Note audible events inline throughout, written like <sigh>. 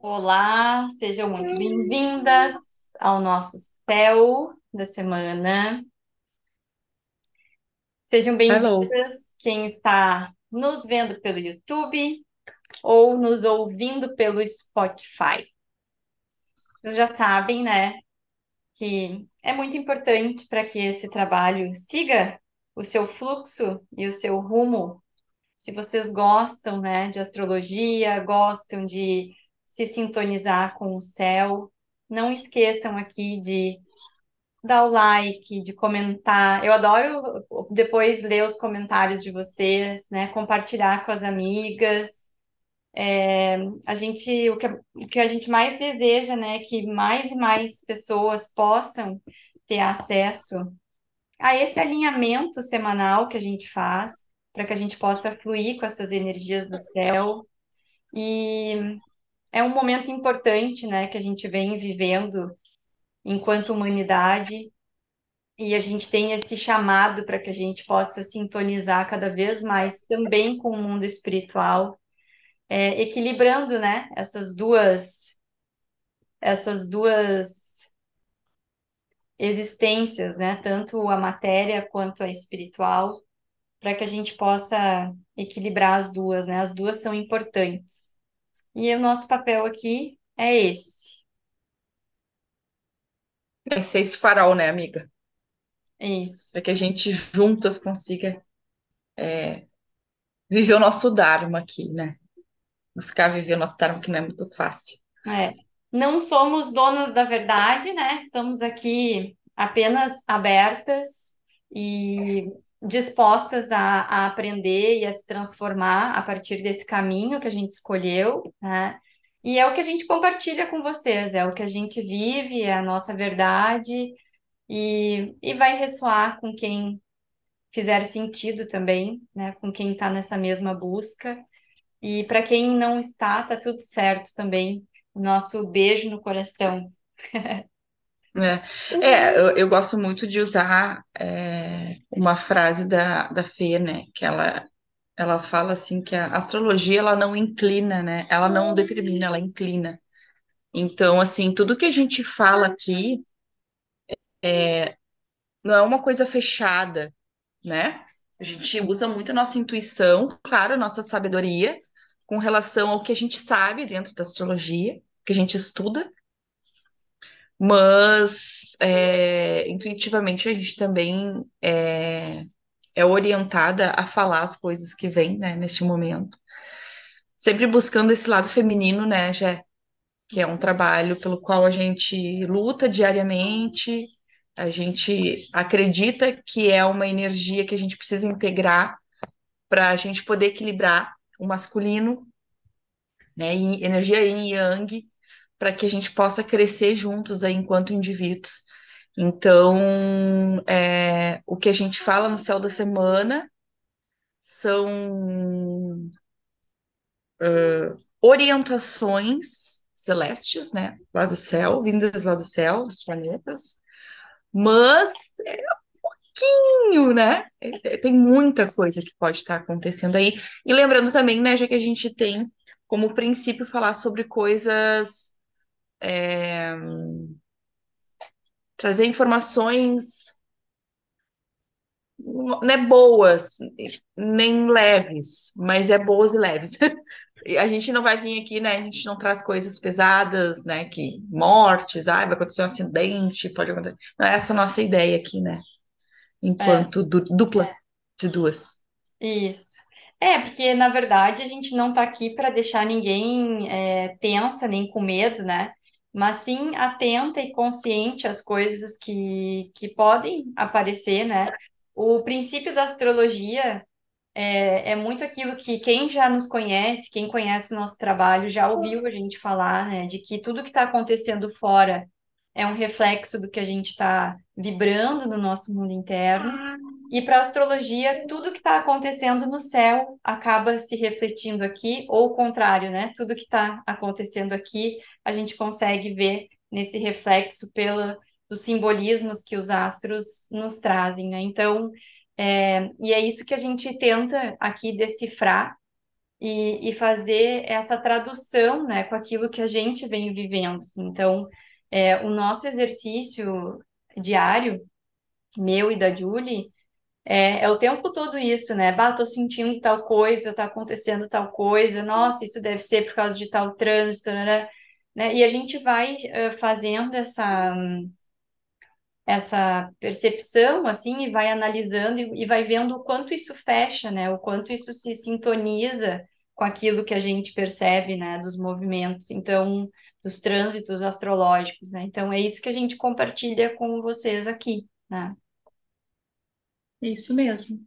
Olá, sejam muito bem-vindas ao nosso céu da semana. Sejam bem-vindas quem está nos vendo pelo YouTube ou nos ouvindo pelo Spotify. Vocês já sabem, né, que é muito importante para que esse trabalho siga o seu fluxo e o seu rumo. Se vocês gostam, né, de astrologia, gostam de se sintonizar com o céu, não esqueçam aqui de dar o like, de comentar. Eu adoro depois ler os comentários de vocês, né, compartilhar com as amigas. É, a gente, o que, o que a gente mais deseja, né, é que mais e mais pessoas possam ter acesso a esse alinhamento semanal que a gente faz, para que a gente possa fluir com essas energias do céu. E é um momento importante, né, que a gente vem vivendo enquanto humanidade, e a gente tem esse chamado para que a gente possa sintonizar cada vez mais também com o mundo espiritual, é, equilibrando, né, essas duas essas duas existências, né, tanto a matéria quanto a espiritual, para que a gente possa equilibrar as duas, né? As duas são importantes. E o nosso papel aqui é esse. vai ser esse farol, né, amiga? É Para isso. que a gente juntas consiga é, viver o nosso Dharma aqui, né? Buscar viver o nosso Dharma, que não é muito fácil. É. Não somos donas da verdade, né? Estamos aqui apenas abertas e dispostas a, a aprender e a se transformar a partir desse caminho que a gente escolheu, né? E é o que a gente compartilha com vocês, é o que a gente vive, é a nossa verdade, e, e vai ressoar com quem fizer sentido também, né? Com quem está nessa mesma busca. E para quem não está, tá tudo certo também. Nosso beijo no coração. <laughs> né? É, eu, eu gosto muito de usar é, uma frase da, da Fê, né? Que ela, ela fala assim que a astrologia ela não inclina, né? Ela não determina, ela inclina. Então, assim, tudo que a gente fala aqui não é uma coisa fechada, né? A gente usa muito a nossa intuição, claro, a nossa sabedoria, com relação ao que a gente sabe dentro da astrologia, que a gente estuda, mas é, intuitivamente a gente também é, é orientada a falar as coisas que vêm, né, neste momento. Sempre buscando esse lado feminino, né, já que é um trabalho pelo qual a gente luta diariamente, a gente acredita que é uma energia que a gente precisa integrar para a gente poder equilibrar o masculino, né, e energia yin e yang, para que a gente possa crescer juntos aí enquanto indivíduos. Então, é, o que a gente fala no céu da semana são uh, orientações celestes, né, lá do céu, vindas lá do céu, dos planetas, mas é um pouquinho, né? É, Tem muita coisa que pode estar acontecendo aí. E lembrando também, né, já que a gente tem como princípio falar sobre coisas, é, trazer informações não é boas, nem leves, mas é boas e leves. <laughs> A gente não vai vir aqui, né? A gente não traz coisas pesadas, né? Que mortes, ah, vai acontecer um acidente, pode acontecer. Não é essa a nossa ideia aqui, né? É, Enquanto du- dupla de duas. isso. É, porque na verdade a gente não está aqui para deixar ninguém é, tensa nem com medo, né? Mas sim atenta e consciente às coisas que, que podem aparecer, né? O princípio da astrologia É, é muito aquilo que quem já nos conhece, quem conhece o nosso trabalho, já ouviu a gente falar, né? De que tudo que está acontecendo fora é um reflexo do que a gente está vibrando no nosso mundo interno. E para a astrologia, tudo que está acontecendo no céu acaba se refletindo aqui, ou o contrário, né? Tudo que está acontecendo aqui, a gente consegue ver nesse reflexo pela, dos simbolismos que os astros nos trazem, né? Então, é, e é isso que a gente tenta aqui decifrar e, e fazer essa tradução, né, com aquilo que a gente vem vivendo. assim. Então, é, o nosso exercício diário, meu e da Julie, é, é o tempo todo isso, né? Bah, tô sentindo tal coisa, tá acontecendo tal coisa, nossa, isso deve ser por causa de tal trânsito, né? E a gente vai eh, fazendo essa essa percepção assim e vai analisando e, e vai vendo o quanto isso fecha, né? O quanto isso se sintoniza com aquilo que a gente percebe, né, dos movimentos, então, dos trânsitos astrológicos, né? Então é isso que a gente compartilha com vocês aqui, né? Isso mesmo.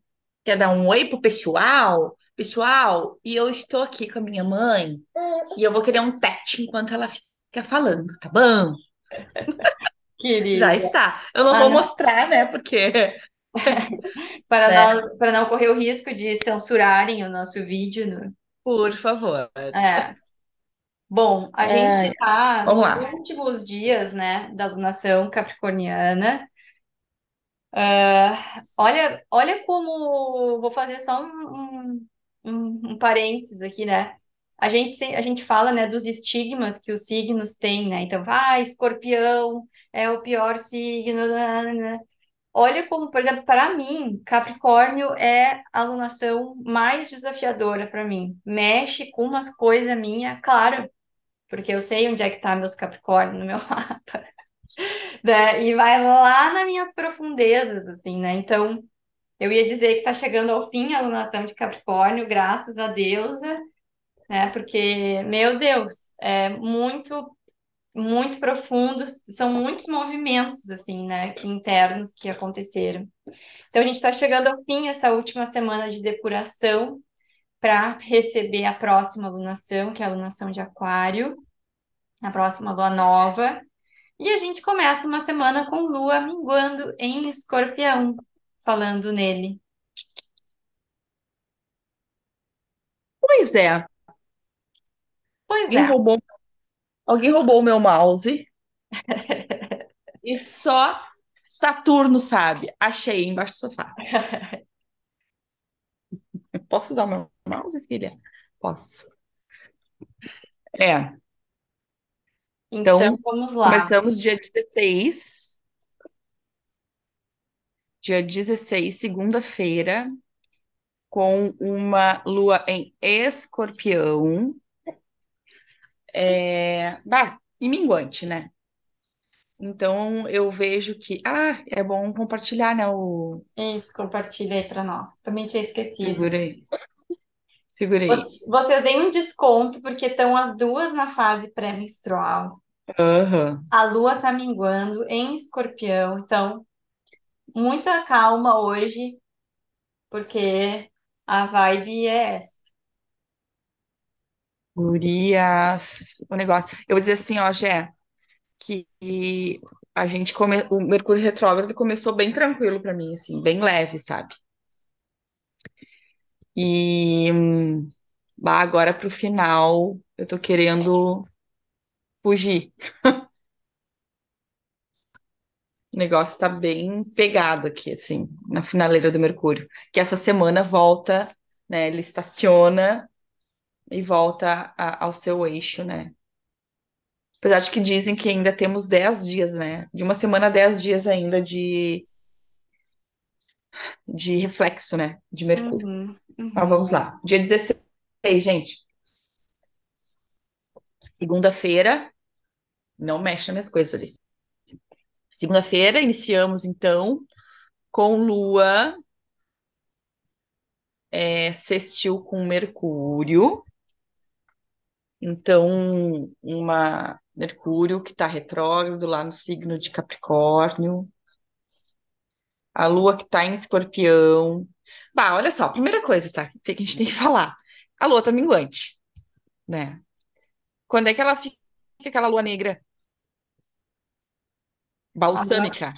Quer dar um oi pro pessoal? Pessoal, e eu estou aqui com a minha mãe e eu vou querer um tete enquanto ela fica falando, tá bom? <laughs> Já Querida. está. Eu não Ah, vou não. mostrar, né? Porque, <laughs> Para né? não, para não correr o risco de censurarem o nosso vídeo, né? Por favor. É. Bom, a gente Ai, está nos lá. últimos dias, né, da lunação capricorniana. Olha, olha como vou fazer só um, um, um, parênteses aqui, né? A gente, a gente fala, né, dos estigmas que os signos têm, né? Então, ah, escorpião é o pior signo. nananana. Olha como, por exemplo, para mim, Capricórnio é a alunação mais desafiadora para mim. Mexe com umas coisas minhas, claro, porque eu sei onde é que tá meus Capricórnio no meu <laughs> mapa, <laughs> né? E vai lá nas minhas profundezas, assim, né? Então, eu ia dizer que tá chegando ao fim a alunação de Capricórnio, graças a deusa, né? Porque, meu Deus, é muito muito profundos, são muitos movimentos assim, né, que internos que aconteceram. Então a gente está chegando ao fim essa última semana de depuração para receber a próxima lunação, que é a lunação de Aquário, a próxima lua nova. E a gente começa uma semana com lua minguando em Escorpião, falando nele. Pois é, Pois alguém é. roubou, alguém roubou o meu mouse <laughs> e só Saturno sabe. Achei embaixo do sofá. <laughs> Posso usar o meu mouse, filha? Posso. É, Então então vamos lá. começamos dia 16. Dia 16, segunda-feira, com uma lua em escorpião. É, bah, e minguante, né? Então eu vejo que, ah, é bom compartilhar, né? O... Isso, compartilha aí para nós. Também tinha esquecido. Segurei, segurei. Vo- Vocês deem um desconto porque estão as duas na fase pré-menstrual. Aham. A lua tá minguando em escorpião, então muita calma hoje, porque a vibe é essa. Gurias, o negócio. Eu vou dizer assim, ó, Gé, que a gente come... o Mercúrio retrógrado começou bem tranquilo pra mim, assim, bem leve, sabe? E hum, bah, agora pro final eu tô querendo fugir. O negócio tá bem pegado aqui, assim, na finaleira do Mercúrio. Que essa semana volta, né? Ele estaciona e volta a- ao seu eixo, né? Apesar de que dizem que ainda temos 10 dias, né? De uma semana a 10 dias ainda de, de reflexo, né? De Mercúrio. Uhum, Então vamos uhum. lá. Dia 16, gente. Segunda-feira. Não mexe nas minhas coisas, Alice. Segunda-feira, iniciamos então com Lua é, sextil com Mercúrio. Então, uma Mercúrio que está retrógrado lá no signo de Capricórnio. A Lua que está em Escorpião. Bah, olha só, primeira coisa, tá? Que a gente tem que falar. A Lua tá minguante, né? Quando é que ela fica aquela Lua negra? Balsâmica.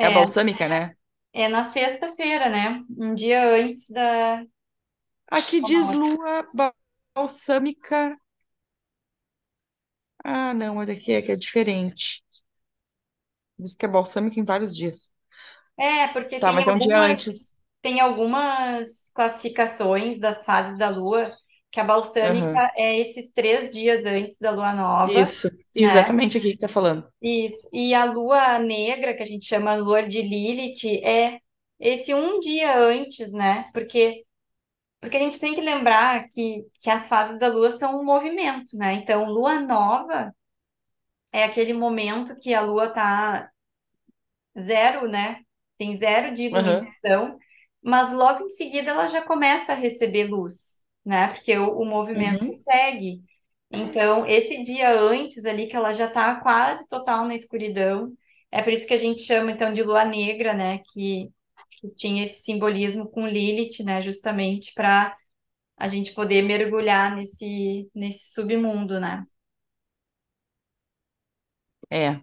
É é, balsâmica, né? é na sexta-feira, né? Um dia antes da. Aqui diz Lua balsâmica. Ah, não, mas aqui é que é diferente. Diz que é balsâmica em vários dias. É, porque Tá, tem mas é um dia algumas, antes. tem algumas classificações das fases da lua que a balsâmica é esses três dias antes da lua nova, Isso, né? exatamente aqui que tá falando. Isso. E a lua negra, que a gente chama lua de Lilith, é esse um dia antes, né? Porque, porque a gente tem que lembrar que, que as fases da lua são um movimento, né? Então, lua nova é aquele momento que a lua tá zero, né? Tem zero de iluminação, mas logo em seguida ela já começa a receber luz, né? Porque o, o movimento Uhum. segue. Então, esse dia antes ali, que ela já está quase total na escuridão, é por isso que a gente chama então de lua negra, né? Que, que tinha esse simbolismo com Lilith, né? Justamente para a gente poder mergulhar nesse, nesse submundo, né? É,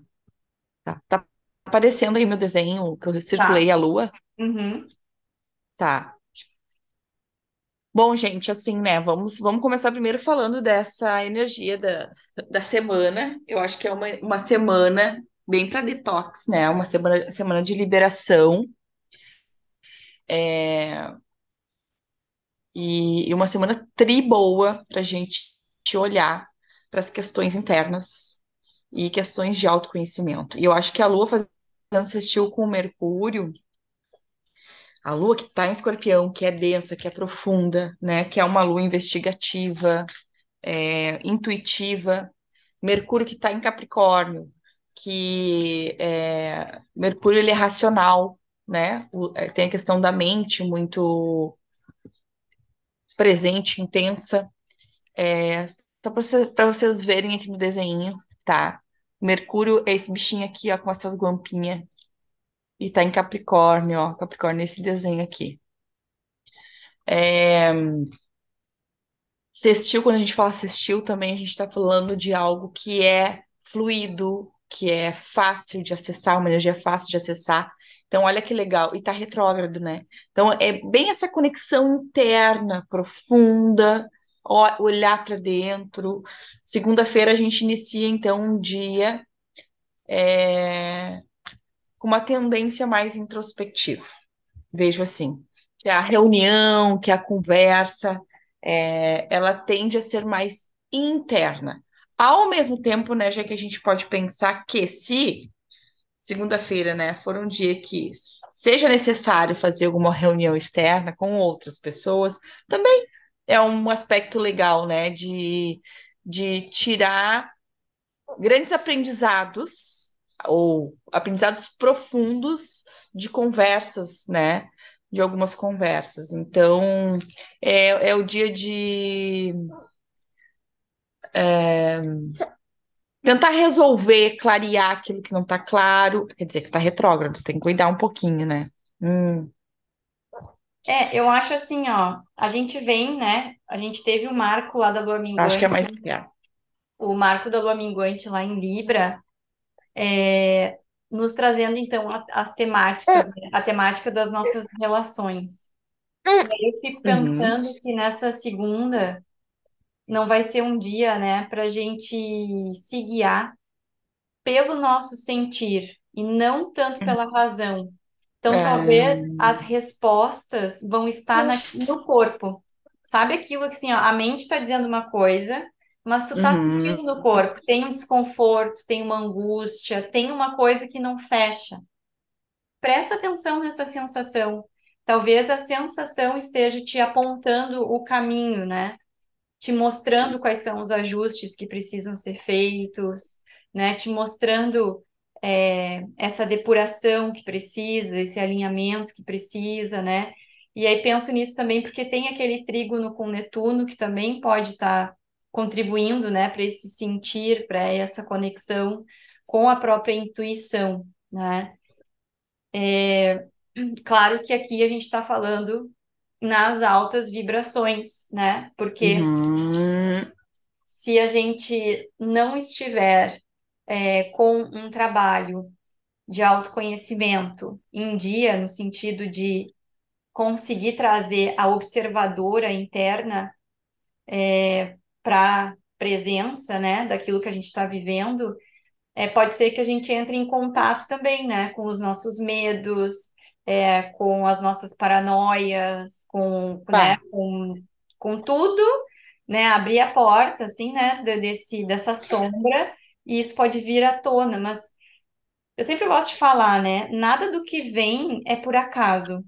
tá, tá aparecendo aí meu desenho que eu Tá. circulei a lua. Uhum. Tá. Bom, gente, assim, né? Vamos, vamos começar primeiro falando dessa energia da, da semana. Eu acho que é uma, uma semana bem para detox, né? Uma semana, semana de liberação. É, e, e uma semana tri boa para a gente olhar para as questões internas e questões de autoconhecimento. E eu acho que a Lua fazendo sextil com o Mercúrio, a Lua que está em Escorpião, que é densa, que é profunda, né? Que é uma Lua investigativa, é, intuitiva. Mercúrio que está em Capricórnio, que é, Mercúrio ele é racional, né? O- é, tem a questão da mente muito presente, intensa. É, só para vocês verem aqui no desenho, tá? Mercúrio é esse bichinho aqui, ó, com essas guampinhas. E tá em Capricórnio, ó. Capricórnio, esse desenho aqui. É, Sextil, quando a gente fala sextil, também a gente está falando de algo que é fluido, que é fácil de acessar, uma energia fácil de acessar. Então, olha que legal. E tá retrógrado, né? Então, é bem essa conexão interna, profunda, olhar para dentro. Segunda-feira a gente inicia, então, um dia é, com uma tendência mais introspectiva. Vejo assim, que a reunião, que a conversa, é, ela tende a ser mais interna. Ao mesmo tempo, né, já que a gente pode pensar que se segunda-feira, né, for um dia que seja necessário fazer alguma reunião externa com outras pessoas, também é um aspecto legal, né, de, de tirar grandes aprendizados ou aprendizados profundos de conversas, né? De algumas conversas. Então, é, é o dia de tentar resolver, clarear aquilo que não está claro. Quer dizer, que está retrógrado, tem que cuidar um pouquinho, né? Hum, É, eu acho assim, ó, a gente vem, né? A gente teve o marco lá da lua acho que é minguante, mais legal. o marco da lua minguante lá em Libra, é, nos trazendo então a- as temáticas, né? A temática das nossas relações. Eu fico Uhum, pensando se nessa segunda não vai ser um dia, né, para a gente se guiar pelo nosso sentir e não tanto pela razão. Então, talvez as respostas vão estar na- no corpo. Sabe aquilo que assim, ó, a mente está dizendo uma coisa, mas tu tá uhum, sentindo no corpo, tem um desconforto, tem uma angústia, tem uma coisa que não fecha. Presta atenção nessa sensação. Talvez a sensação esteja te apontando o caminho, né? te mostrando quais são os ajustes que precisam ser feitos, né? Te mostrando é, essa depuração que precisa, esse alinhamento que precisa, né? E aí penso nisso também porque tem aquele trígono com Netuno que também pode estar contribuindo, né, para esse sentir, para essa conexão com a própria intuição, né? Claro que aqui a gente está falando nas altas vibrações, né? Porque uhum, se a gente não estiver é, com um trabalho de autoconhecimento em dia, no sentido de conseguir trazer a observadora interna para presença, né, daquilo que a gente está vivendo, é, pode ser que a gente entre em contato também, né, com os nossos medos, é, com as nossas paranoias, com, né, tá. com, com tudo né, abrir a porta, assim, né, de- desse, dessa sombra, e isso pode vir à tona, mas eu sempre gosto de falar, né, nada do que vem é por acaso,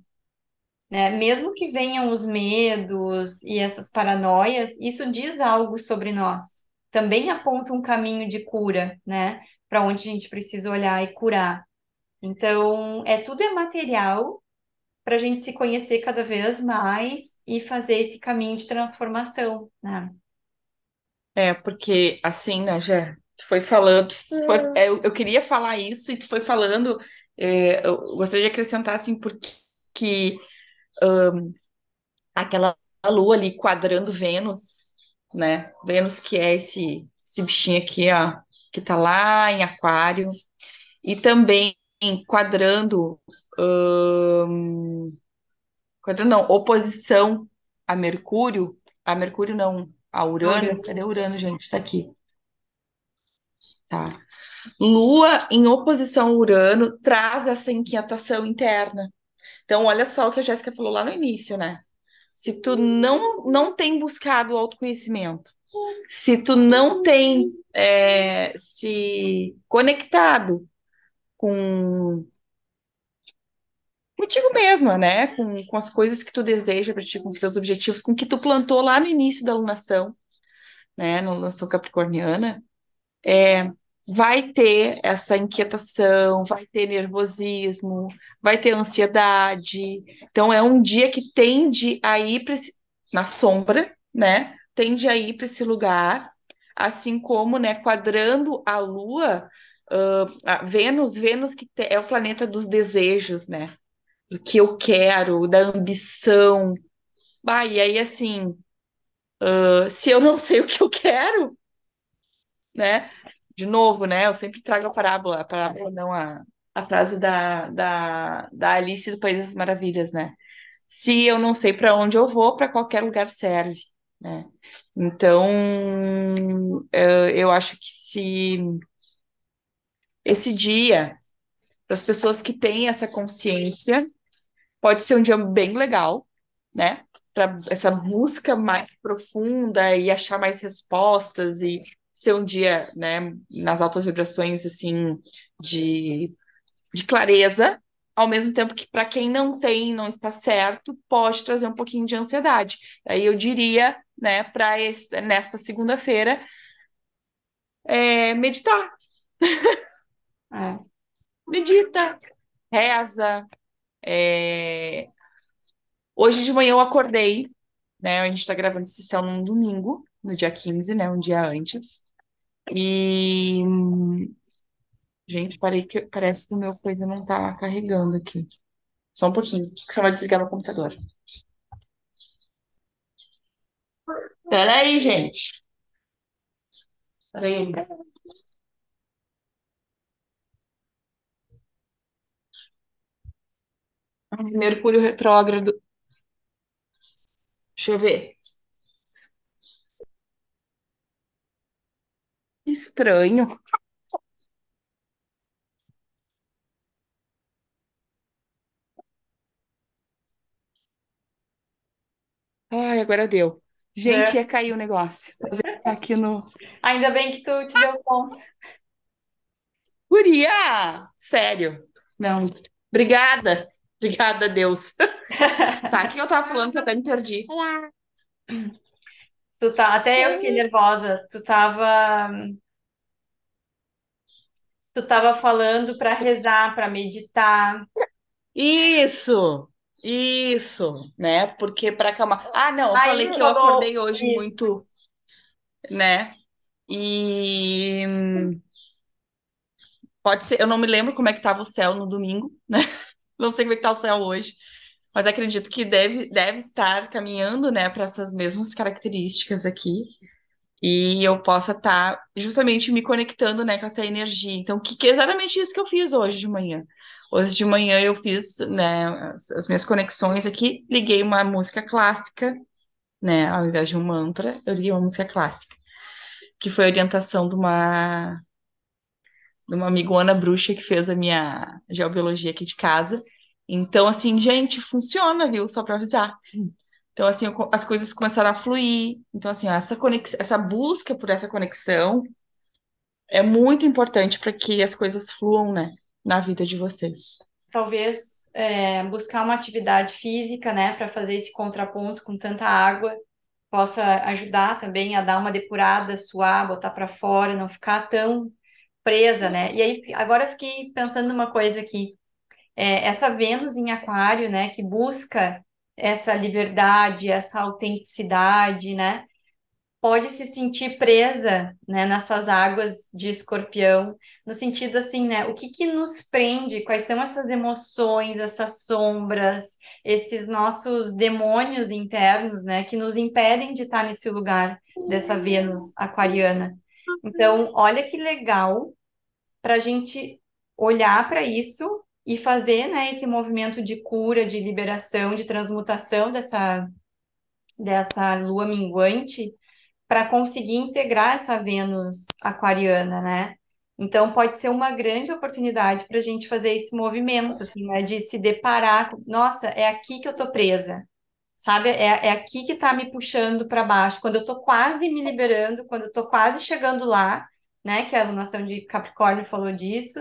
né, mesmo que venham os medos e essas paranoias, isso diz algo sobre nós, também aponta um caminho de cura, né, para onde a gente precisa olhar e curar. Então, é tudo é material para a gente se conhecer cada vez mais e fazer esse caminho de transformação, né? É, porque assim, né, Jé, tu foi falando, tu foi- é, eu, eu queria falar isso e tu foi falando, é, eu gostaria de acrescentar assim, porque que aquela lua ali quadrando Vênus, né? Vênus que é esse, esse bichinho aqui, ó, que tá lá em Aquário, e também quadrando, ahn, quadrando não, oposição a Mercúrio, a Mercúrio não, a Urano, cadê Urano, gente? Tá aqui, tá. Lua em oposição a Urano traz essa inquietação interna. Então, olha só o que a Jéssica falou lá no início, né? Se tu não, não tem buscado o autoconhecimento, se tu não tem é, se conectado com contigo mesma, né? Com, com as coisas que tu deseja para ti, com os teus objetivos, com o que tu plantou lá no início da alunação, né? Na alunação capricorniana, é, vai ter essa inquietação, vai ter nervosismo, vai ter ansiedade. Então, é um dia que tende a ir esse- na sombra, né? Tende a ir para esse lugar, assim como, né, quadrando a Lua, ah, a Vênus, Vênus que te- é o planeta dos desejos, né? Do que eu quero, da ambição. Bah, e aí, assim, ah, se eu não sei o que eu quero, né? De novo, né? Eu sempre trago a parábola, a parábola não, a, a frase da, da, da Alice do País das Maravilhas, né? Se eu não sei para onde eu vou, para qualquer lugar serve, né? Então, eu, eu acho que se esse dia, para as pessoas que têm essa consciência, pode ser um dia bem legal, né? Para essa busca mais profunda e achar mais respostas e ser um dia, né, nas altas vibrações assim de, de clareza, ao mesmo tempo que para quem não tem, não está certo, pode trazer um pouquinho de ansiedade. Aí eu diria, né, para nessa segunda-feira, é, meditar, É. medita, reza. é, Hoje de manhã eu acordei, né? A gente tá gravando esse céu num domingo, no dia 15, né? Um dia antes. E. Gente, parei que parece que o meu coisa não tá carregando aqui. Só um pouquinho. Só vai desligar meu computador. Pera aí, gente. Pera aí. Mercúrio retrógrado. Deixa eu ver. Estranho. Ai, agora deu. Gente, É. ia cair o negócio. Mas ele tá aqui no. Ainda bem que tu te deu conta. Guria! Sério. Não. Obrigada. Obrigada, Deus. <laughs> Tá, o que eu tava falando que eu até me perdi? Tu tá, até eu fiquei nervosa. Tu tava, tu tava falando para rezar, para meditar. Isso, isso, né? Porque para acalmar. Ah, não, eu Aí falei que eu falou acordei hoje isso. muito, né? E pode ser, eu não me lembro como é que tava o céu no domingo, né? <laughs> Não sei como é que tá o céu hoje, mas acredito que deve, deve estar caminhando, né, para essas mesmas características aqui. E eu possa estar justamente me conectando, né, com essa energia. Então, que, que é exatamente isso que eu fiz hoje de manhã. Hoje de manhã eu fiz, né, as, as minhas conexões aqui, liguei uma música clássica, né, ao invés de um mantra, eu liguei uma música clássica, que foi orientação de uma, de uma amigona bruxa que fez a minha geobiologia aqui de casa. Então, assim, gente, funciona, viu? Só para avisar. Então, assim, as coisas começaram a fluir. Então, assim, essa conex... essa busca por essa conexão é muito importante para que as coisas fluam, né, na vida de vocês. Talvez é, buscar uma atividade física, né, para fazer esse contraponto com tanta água, possa ajudar também a dar uma depurada, suar, botar para fora, não ficar tão presa, né? E aí, agora fiquei pensando numa coisa aqui. É, essa Vênus em Aquário, né, que busca essa liberdade, essa autenticidade, né? pode se sentir presa, né, nessas águas de escorpião, no sentido assim, né, o que que nos prende, quais são essas emoções, essas sombras, esses nossos demônios internos, né, que nos impedem de estar nesse lugar dessa Vênus aquariana. Então, olha que legal para a gente olhar para isso e fazer, né, esse movimento de cura, de liberação, de transmutação dessa, dessa lua minguante para conseguir integrar essa Vênus aquariana, né? Então pode ser uma grande oportunidade para a gente fazer esse movimento, assim, né? De se deparar nossa, é aqui que eu tô presa, sabe? É, é aqui que tá me puxando para baixo. Quando eu tô quase me liberando, quando eu tô quase chegando lá, né? Que a alunação de Capricórnio falou disso,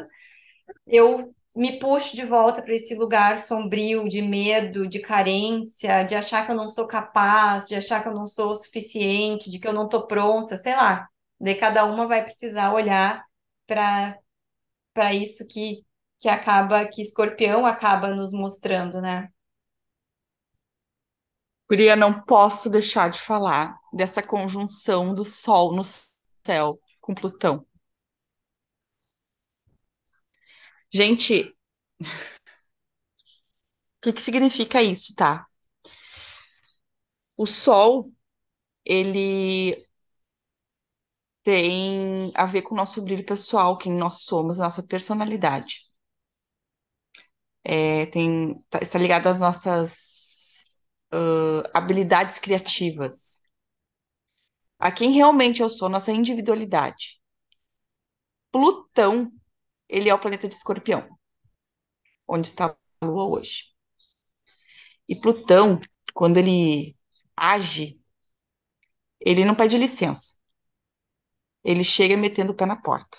eu me puxo de volta para esse lugar sombrio de medo, de carência, de achar que eu não sou capaz, de achar que eu não sou o suficiente, de que eu não estou pronta, sei lá. Daí cada uma vai precisar olhar para para isso que que acaba que Escorpião acaba nos mostrando, né? Guria, não posso deixar de falar dessa conjunção do Sol no céu com Plutão. Gente, o que que significa isso, tá? O Sol, ele tem a ver com o nosso brilho pessoal, quem nós somos, a nossa personalidade. É, tem, tá- está ligado às nossas ãh, habilidades criativas, a quem realmente eu sou, nossa individualidade. Plutão, ele é o planeta de Escorpião, onde está a Lua hoje. E Plutão, quando ele age, ele não pede licença. Ele chega metendo o pé na porta.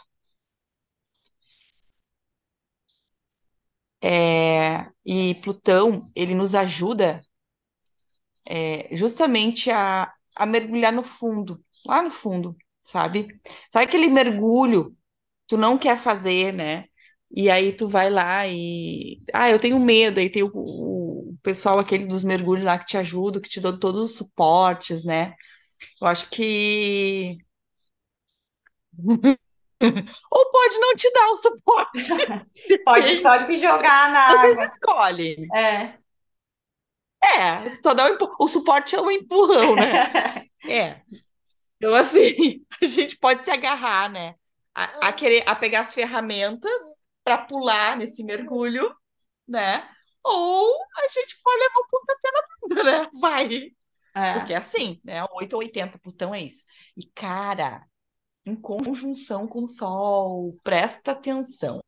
É, e Plutão, ele nos ajuda é, justamente a, a mergulhar no fundo, lá no fundo, sabe? Sabe aquele mergulho tu não quer fazer, né? E aí tu vai lá e. Ah, eu tenho medo. Aí tem o, o pessoal aquele dos mergulhos lá que te ajuda, que te dão todos os suportes, né? Eu acho que. <laughs> Ou pode não te dar o suporte, <laughs> Pode só te jogar na Vocês água. escolhem. É. É, só dá o, empu- o suporte é um empurrão, né? <laughs> É. Então, assim, a gente pode se agarrar, né? A, a querer, a pegar as ferramentas para pular nesse mergulho, né? Ou a gente pode levar o pontapé na bunda, né? Vai. Porque É. é assim, né? 8 ou 80, Plutão é isso. E, cara, em conjunção com o Sol, presta atenção.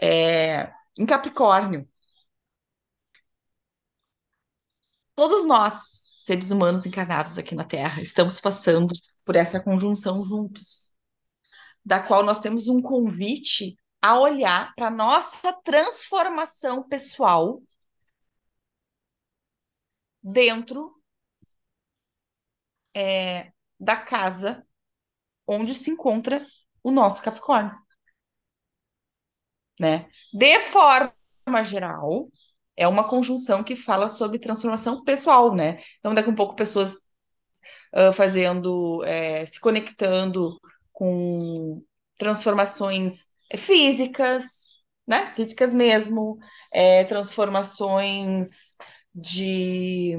É, em Capricórnio, todos nós, seres humanos encarnados aqui na Terra, estamos passando por essa conjunção juntos, da qual nós temos um convite a olhar para nossa transformação pessoal dentro é, da casa onde se encontra o nosso Capricórnio, né? De forma geral, é uma conjunção que fala sobre transformação pessoal, né? Então, daqui a um pouco, pessoas fazendo, é, se conectando com transformações físicas, né? Físicas mesmo, é, transformações de,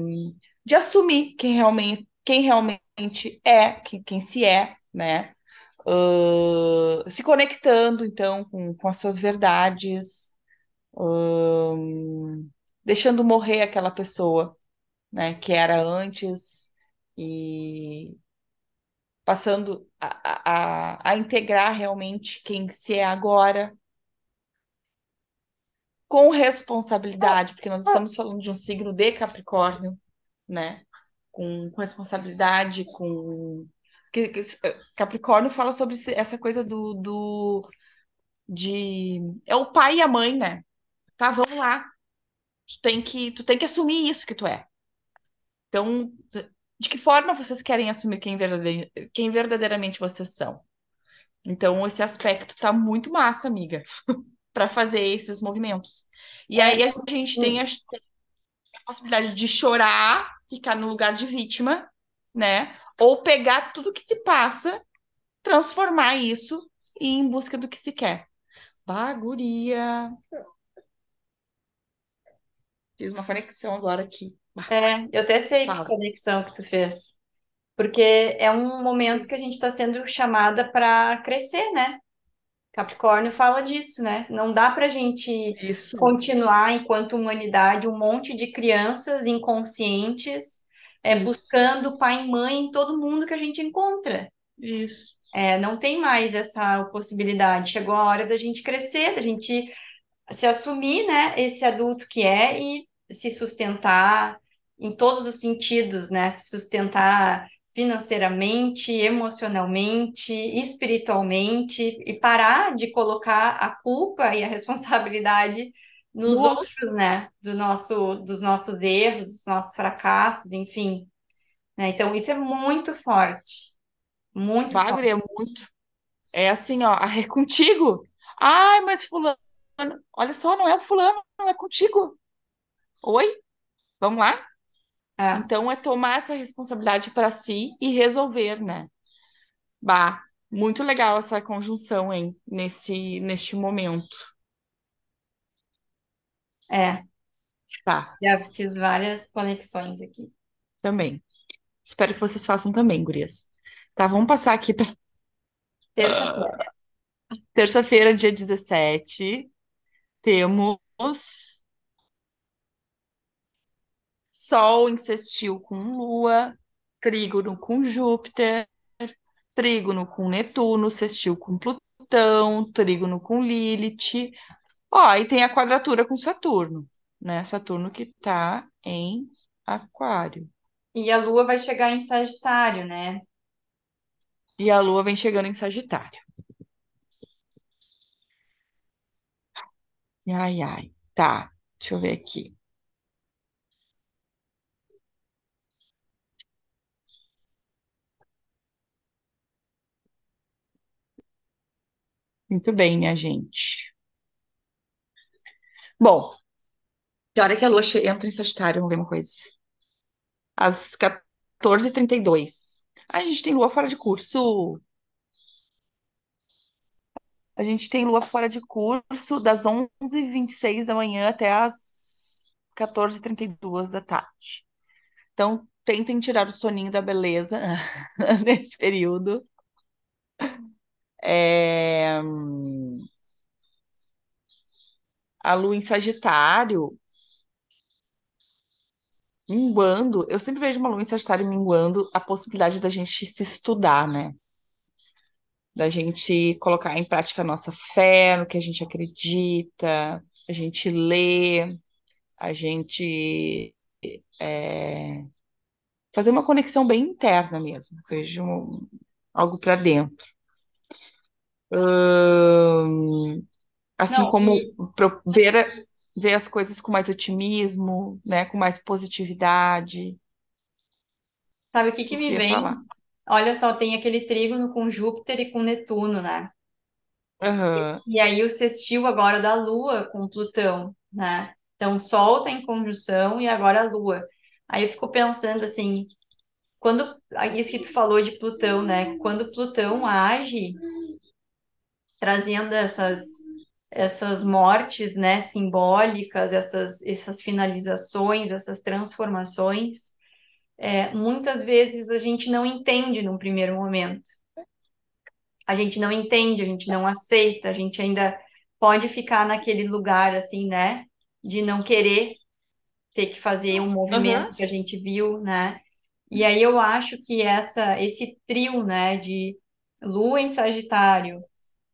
de assumir quem realmente, quem realmente é, quem, quem se é, né? Ah, se conectando, então, com, com as suas verdades, deixando morrer aquela pessoa, né, que era antes e passando a, a, a integrar realmente quem se é agora. com responsabilidade, porque nós estamos falando de um signo de Capricórnio, né? Com, com responsabilidade, com. que- Capricórnio fala sobre essa coisa do, do de é o pai e a mãe, né? Tá, vamos lá. Tu tem que, tu tem que assumir isso que tu é. Então, de que forma vocês querem assumir quem, verdade- quem verdadeiramente vocês são? Então, esse aspecto tá muito massa, amiga, <laughs> para fazer esses movimentos. E É, aí a gente tem a, tem a possibilidade de chorar, ficar no lugar de vítima, né? Ou pegar tudo que se passa, transformar isso e ir em busca do que se quer. Baguria. Fiz uma conexão agora aqui. <laughs> É, eu até sei que fala. conexão que tu fez. Porque é um momento que a gente está sendo chamada para crescer, né? Capricórnio fala disso, né? Não dá para a gente Isso, continuar, enquanto humanidade, um monte de crianças inconscientes, é, isso, buscando pai e mãe em todo mundo que a gente encontra. isso. É, não tem mais essa possibilidade. Chegou a hora da gente crescer, da gente se assumir, né, esse adulto que é e se sustentar em todos os sentidos, né? Se sustentar financeiramente, emocionalmente, espiritualmente e parar de colocar a culpa e a responsabilidade No nos outro. outros, né? Do nosso, dos nossos erros, dos nossos fracassos, enfim, né? Então isso é muito forte, muito forte. Bagre é muito. É assim, ó, ah, é contigo. Ai, mas fulano, olha só, não é o fulano, não é contigo. Oi? Vamos lá? É, Então é tomar essa responsabilidade para si e resolver, né? Bah, muito legal essa conjunção, hein, nesse neste momento. é, Tá, já fiz várias conexões aqui. também. Espero que vocês façam também, gurias. Tá, vamos passar aqui para Terça-feira. terça-feira, dia 17. Temos Sol em sextil com Lua, trígono com Júpiter, trígono com Netuno, sextil com Plutão, trígono com Lilith. Ó, e tem a quadratura com Saturno, né? Saturno que tá em Aquário. E a Lua vai chegar em Sagitário, né? E a Lua vem chegando em Sagitário. Ai, ai. Tá, deixa eu ver aqui. Muito bem, minha gente. Bom, que hora que a Lua entra em Sagitário? Vamos ver uma coisa. Às 14h32. A gente tem Lua fora de curso. A gente tem Lua fora de curso das 11h26 da manhã até as 14h32 da tarde. Então, tentem tirar o soninho da beleza <laughs> nesse período. É, A Lua em Sagitário, minguando. Eu sempre vejo uma Lua em Sagitário minguando a possibilidade da gente se estudar, né? Da gente colocar em prática a nossa fé, no que a gente acredita, a gente lê, a gente é, fazer uma conexão bem interna mesmo, vejo algo para dentro. Assim Não, como e pro- ver, a- ver as coisas com mais otimismo, né, com mais positividade. sabe o que que O me ia falar? vem? Olha só, tem aquele trígono com Júpiter e com Netuno, né? Aham, E aí o sextil agora da Lua com Plutão, né? Então, Sol tá em conjunção e agora a Lua. Aí eu fico pensando assim, quando isso que tu falou de Plutão, né? Quando Plutão age, trazendo essas essas mortes, né, simbólicas, essas essas finalizações, essas transformações, é, muitas vezes a gente não entende num primeiro momento. A gente não entende, a gente não aceita, a gente ainda pode ficar naquele lugar assim, né, de não querer ter que fazer um movimento que a gente viu, né? E aí eu acho que essa esse trio, né, de Lua em Sagitário,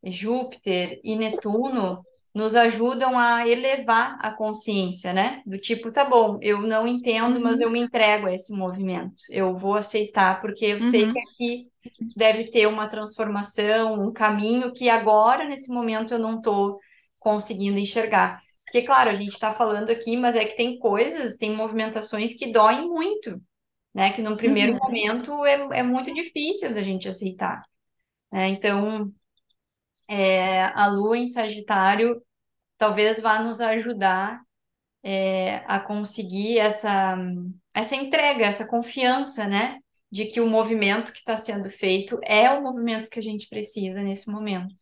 Júpiter e Netuno nos ajudam a elevar a consciência, né? Do tipo, tá bom, eu não entendo, mas eu Uhum, me entrego a esse movimento. Eu vou aceitar, porque eu sei que uhum. aqui deve ter uma transformação, um caminho que agora, nesse momento, eu não estou conseguindo enxergar. Porque, claro, a gente está falando aqui, mas é que tem coisas, tem movimentações que doem muito, né? Que num primeiro Uhum. momento é, é muito difícil da gente aceitar, né? Então, é, a Lua em Sagitário talvez vá nos ajudar é, a conseguir essa, essa entrega, essa confiança, né? De que o movimento que está sendo feito é o movimento que a gente precisa nesse momento.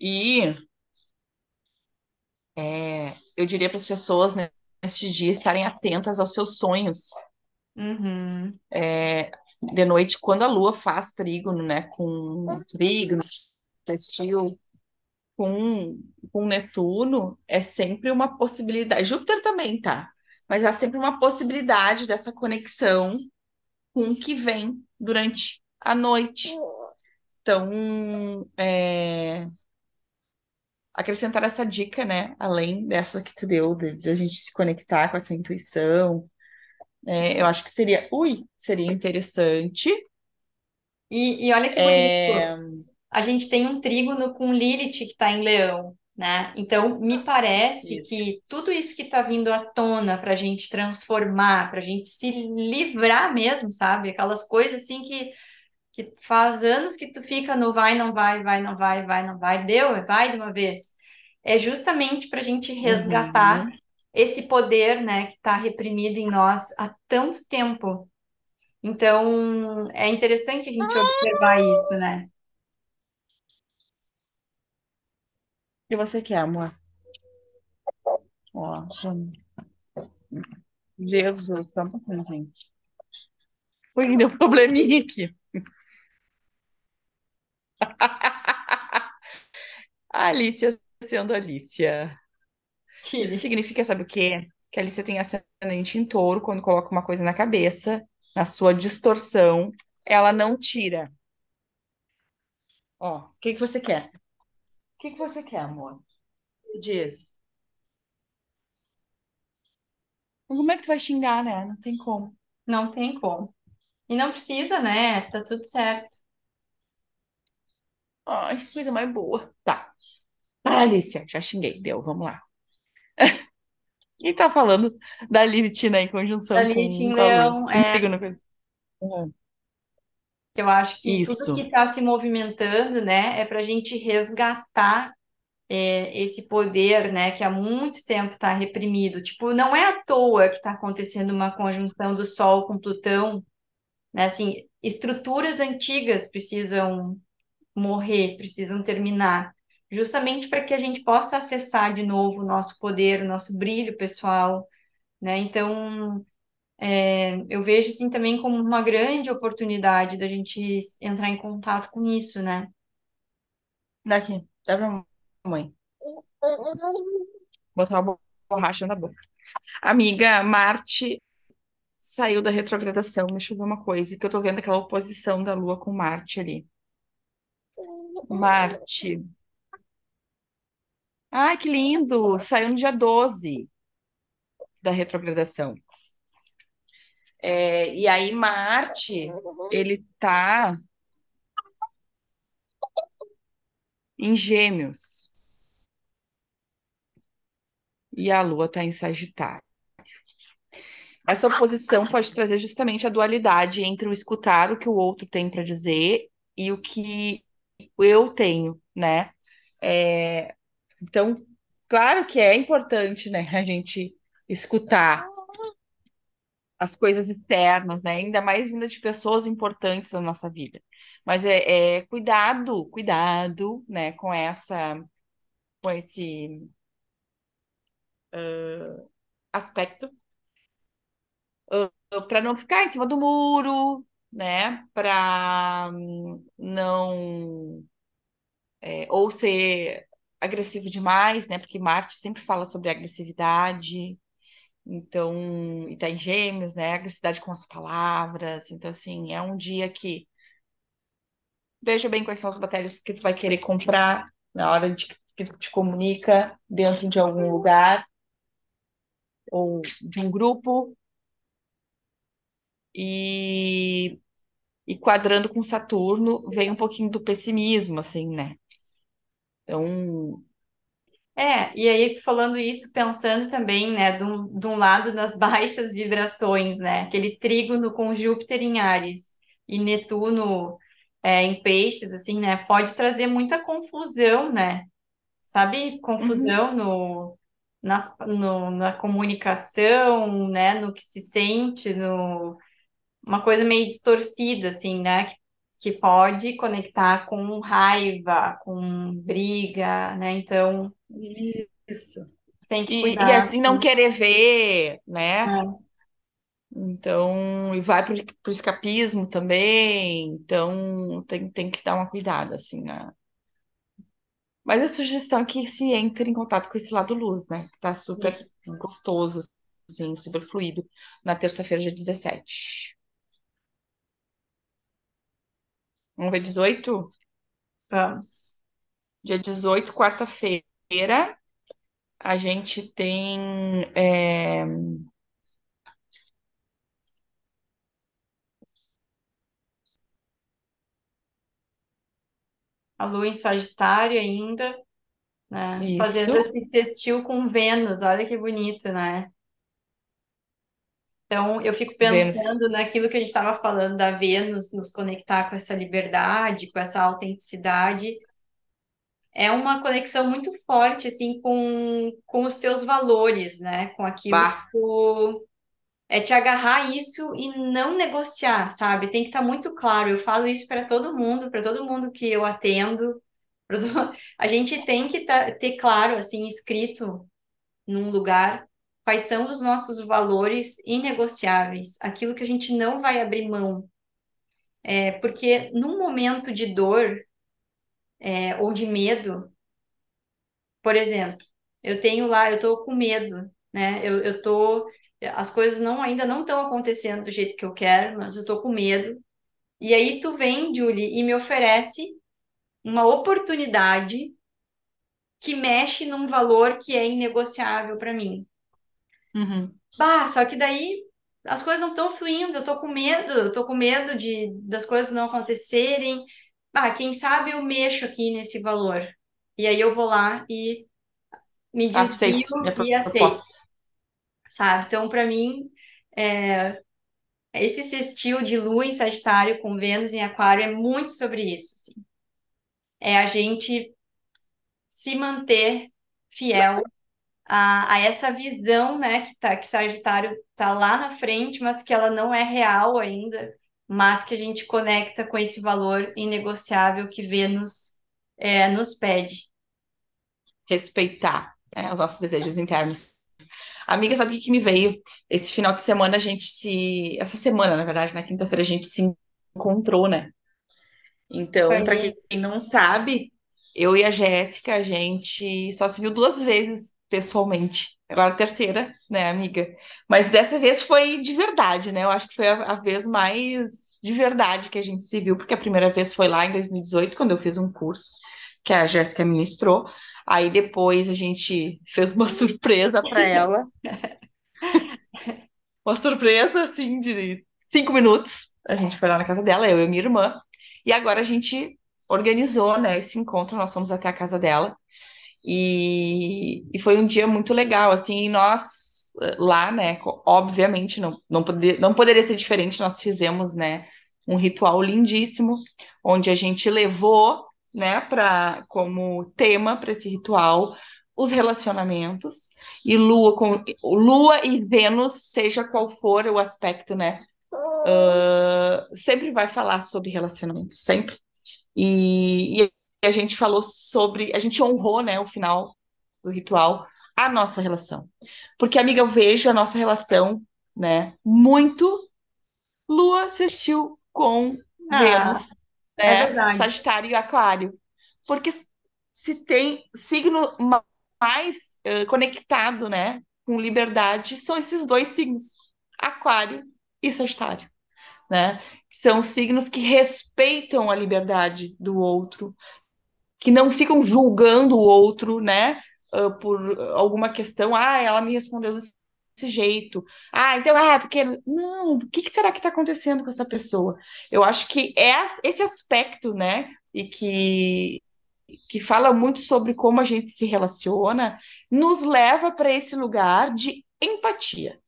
E é, eu diria para as pessoas, né, nesses dias estarem atentas aos seus sonhos. Uhum. É, de noite, quando a Lua faz trígono, né, com trígono, sextil, com, com Netuno, é sempre uma possibilidade. Júpiter também tá, mas há sempre uma possibilidade dessa conexão com o que vem durante a noite. Então, é, acrescentar essa dica, né? Além dessa que tu deu, de, de a gente se conectar com essa intuição, é, eu acho que seria, ui, seria interessante. E, e olha que É, bonito. A gente tem um trígono com Lilith que está em Leão, né? Então, me parece isso. que tudo isso que está vindo à tona para a gente transformar, para a gente se livrar mesmo, sabe? Aquelas coisas assim que que faz anos que tu fica no vai, não vai, vai, não vai, vai, não vai, deu, vai de uma vez. É justamente para a gente resgatar Uhum. Esse poder, né, que está reprimido em nós há tanto tempo. Então, é interessante a gente observar isso, né? O que você quer, amor? Ó, Jesus, só um pouquinho, gente. Ui, deu um probleminha aqui. A <laughs> Alicia sendo Alicia. Isso Que significa, sabe o quê? Que a Alicia tem ascendente em touro, quando coloca uma coisa na cabeça, na sua distorção, ela não tira. Ó, o que que você quer? O que que você quer, amor? Diz. Como é que tu vai xingar, né? Não tem como. não tem como. E não precisa, né? Tá tudo certo. Ai, que coisa mais boa. Tá. Alicia, já xinguei. Deu, vamos lá. <laughs> E tá falando da Lilith, né, em conjunção Lilith com. Leão, é Uhum. eu acho que tudo que Isso. está se movimentando, né, é para a gente resgatar é, esse poder, né, que há muito tempo está reprimido. Tipo, não é à toa que está acontecendo uma conjunção do Sol com Plutão, né? Assim, estruturas antigas precisam morrer, precisam terminar, justamente para que a gente possa acessar de novo o nosso poder, o nosso brilho pessoal, né? Então, é, eu vejo assim também como uma grande oportunidade da gente entrar em contato com isso, né? Daqui. Dá pra mãe. Botar uma borracha na boca. Amiga, Marte saiu da retrogradação. Deixa eu ver uma coisa, que eu tô vendo aquela oposição da Lua com Marte ali. Marte. Ai, que lindo! Saiu no dia 12 da retrogradação. É, e aí, Marte, ele tá em Gêmeos. E a Lua tá em Sagitário. Essa oposição pode trazer justamente a dualidade entre o escutar o que o outro tem para dizer e o que eu tenho, né? É, então, claro que é importante, né, a gente escutar as coisas externas, né? Ainda mais vinda de pessoas importantes na nossa vida. Mas é, é cuidado, cuidado, né, com essa, com esse aspecto para não ficar em cima do muro, né? Para não é, ou ser agressivo demais, né? Porque Marte sempre fala sobre agressividade. Então, e tá em Gêmeos, né? Agressividade com as palavras. Então, assim, é um dia que veja bem quais são as matérias que tu vai querer comprar na hora de que tu te comunica dentro de algum lugar ou de um grupo e, e quadrando com Saturno vem um pouquinho do pessimismo, assim, né? Então, É, e aí falando isso, pensando também, né, de um, de um lado nas <laughs> baixas vibrações, né, aquele trígono com Júpiter em Áries e Netuno é, em Peixes, assim, né, pode trazer muita confusão, né, sabe, uhum, confusão no, nas, no, na comunicação, né, no que se sente, no, uma coisa meio distorcida, assim, né, que, que pode conectar com raiva, com briga, né, então isso. tem que E, e cuidar. assim não querer ver, né? É, Então, e vai pro, pro escapismo também. Então, tem, tem que dar uma cuidada, assim, né? Mas a sugestão é que se entre em contato com esse lado luz, né? Que tá super gostoso, assim, super fluido, na terça-feira, dia 17. Vamos ver 18? vamos. Dia 18, quarta-feira, a gente tem. é, A Lua em Sagitário ainda, né? Fazendo esse sextil com Vênus, olha que bonito, né? Então, eu fico Vênus. pensando naquilo que a gente estava falando da Vênus nos conectar com essa liberdade, com essa autenticidade. É uma conexão muito forte, assim, com, com os teus valores, né? Com aquilo que Bah, tu... É te agarrar a isso e não negociar, sabe? Tem que estar muito claro. Eu falo isso para todo mundo, para todo mundo que eu atendo. todo- <laughs> A gente tem que tá- ter claro, assim, escrito num lugar quais são os nossos valores inegociáveis, aquilo que a gente não vai abrir mão. É porque num momento de dor, é, ou de medo, por exemplo, eu tenho lá, eu tô com medo, né? Eu, eu tô, as coisas não ainda não estão acontecendo do jeito que eu quero, mas eu tô com medo. E aí tu vem, Julie, e me oferece uma oportunidade que mexe num valor que é inegociável para mim. Uhum. Bah, só que daí as coisas não estão fluindo, eu tô com medo, eu tô com medo de das coisas não acontecerem. Ah, quem sabe eu mexo aqui nesse valor. E aí eu vou lá e me desvio Aceito e aceito, proposta. sabe? Então, para mim, é, esse sextil de Lua em Sagitário com Vênus em Aquário é muito sobre isso, assim. É a gente se manter fiel a, a essa visão, né, que tá, que Sagitário tá lá na frente, mas que ela não é real ainda, mas que a gente conecta com esse valor inegociável que Vênus é, nos pede. Respeitar, né, os nossos desejos internos. Amiga, sabe o que que me veio? Esse final de semana a gente se. Essa semana, na verdade, na quinta-feira a gente se encontrou, né? Então, para quem não sabe, eu e a Jéssica, a gente só se viu duas vezes pessoalmente. Agora a terceira, né, amiga? Mas dessa vez foi de verdade, né? Eu acho que foi a, a vez mais de verdade que a gente se viu, porque a primeira vez foi lá em 2018, quando eu fiz um curso que a Jéssica ministrou. Aí depois a gente fez uma <laughs> surpresa para ela, <laughs> uma surpresa assim de cinco minutos. A gente foi lá na casa dela, eu e minha irmã. E agora a gente organizou, né, esse encontro. Nós fomos até a casa dela. E, e foi um dia muito legal, assim, e nós eh, lá, né, obviamente não, não, poder, não poderia ser diferente, nós fizemos, né, um ritual lindíssimo, onde a gente levou, né, para como tema para esse ritual os relacionamentos e Lua com Lua e Vênus, seja qual for o aspecto, né, ah, sempre vai falar sobre relacionamentos, sempre. E, e a gente falou sobre, a gente honrou, né, o final do ritual, a nossa relação. Porque, amiga, eu vejo a nossa relação, né, muito Lua assistiu com ah, Vênus, é né, verdade. Sagitário e Aquário. Porque se tem signo ma- mais eh, conectado, né, com liberdade, são esses dois signos, Aquário e Sagitário. né? São signos que respeitam a liberdade do outro, que não ficam julgando o outro, né? Uh, por alguma questão, ah, ela me respondeu desse jeito. Ah, então, ah, porque. Não, o que, que será que está acontecendo com essa pessoa? Eu acho que é esse aspecto, né? E que, que fala muito sobre como a gente se relaciona, nos leva para esse lugar de empatia,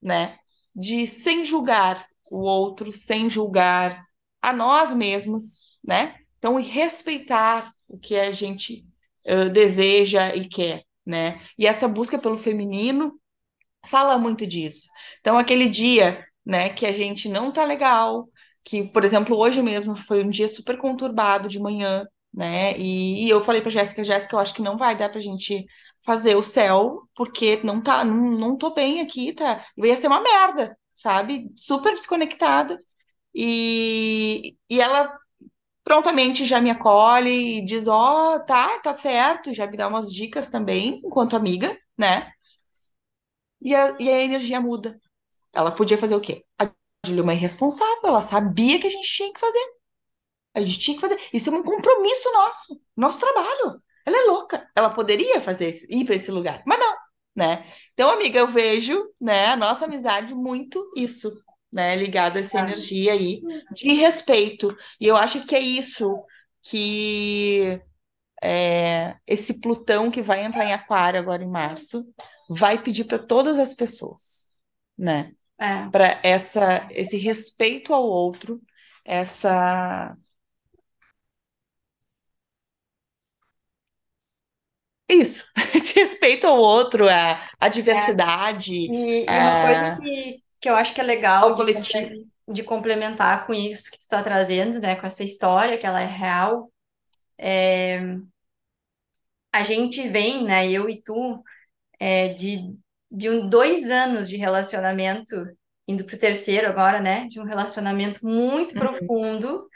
né? De sem julgar o outro, sem julgar a nós mesmos, né? Então, e respeitar o que a gente uh, deseja e quer, né? E essa busca pelo feminino fala muito disso. Então, aquele dia, né, que a gente não tá legal, que, por exemplo, hoje mesmo foi um dia super conturbado de manhã, né? E, e eu falei pra Jéssica, Jéssica, eu acho que não vai dar pra gente fazer o céu, porque não tá, não, não tô bem aqui, tá? Ia ser uma merda, sabe? Super desconectada. E, e ela prontamente já me acolhe e diz: Ó, oh, tá, tá certo, já me dá umas dicas também, enquanto amiga, né? E a, e a energia muda. Ela podia fazer o quê? A Júlia é uma irresponsável, ela sabia que a gente tinha que fazer. A gente tinha que fazer. Isso é um compromisso nosso, nosso trabalho. Ela é louca. Ela poderia fazer ir para esse lugar, mas não, né? Então, amiga, eu vejo, né, a nossa amizade muito isso, né, ligada a essa energia aí de respeito. E eu acho que é isso que é, esse Plutão que vai entrar em Aquário agora em março vai pedir para todas as pessoas, né? É. Para essa esse respeito ao outro, essa Isso, <laughs> esse respeito ao outro, a, a diversidade, E, e uma coisa que, que eu acho que é legal ao de, coletivo. comple- de complementar com isso que tu está trazendo, né, com essa história, que ela é real, a gente vem, né, eu e tu, é, de, de um, dois anos de relacionamento, indo pro terceiro agora, né, de um relacionamento muito Uhum, profundo,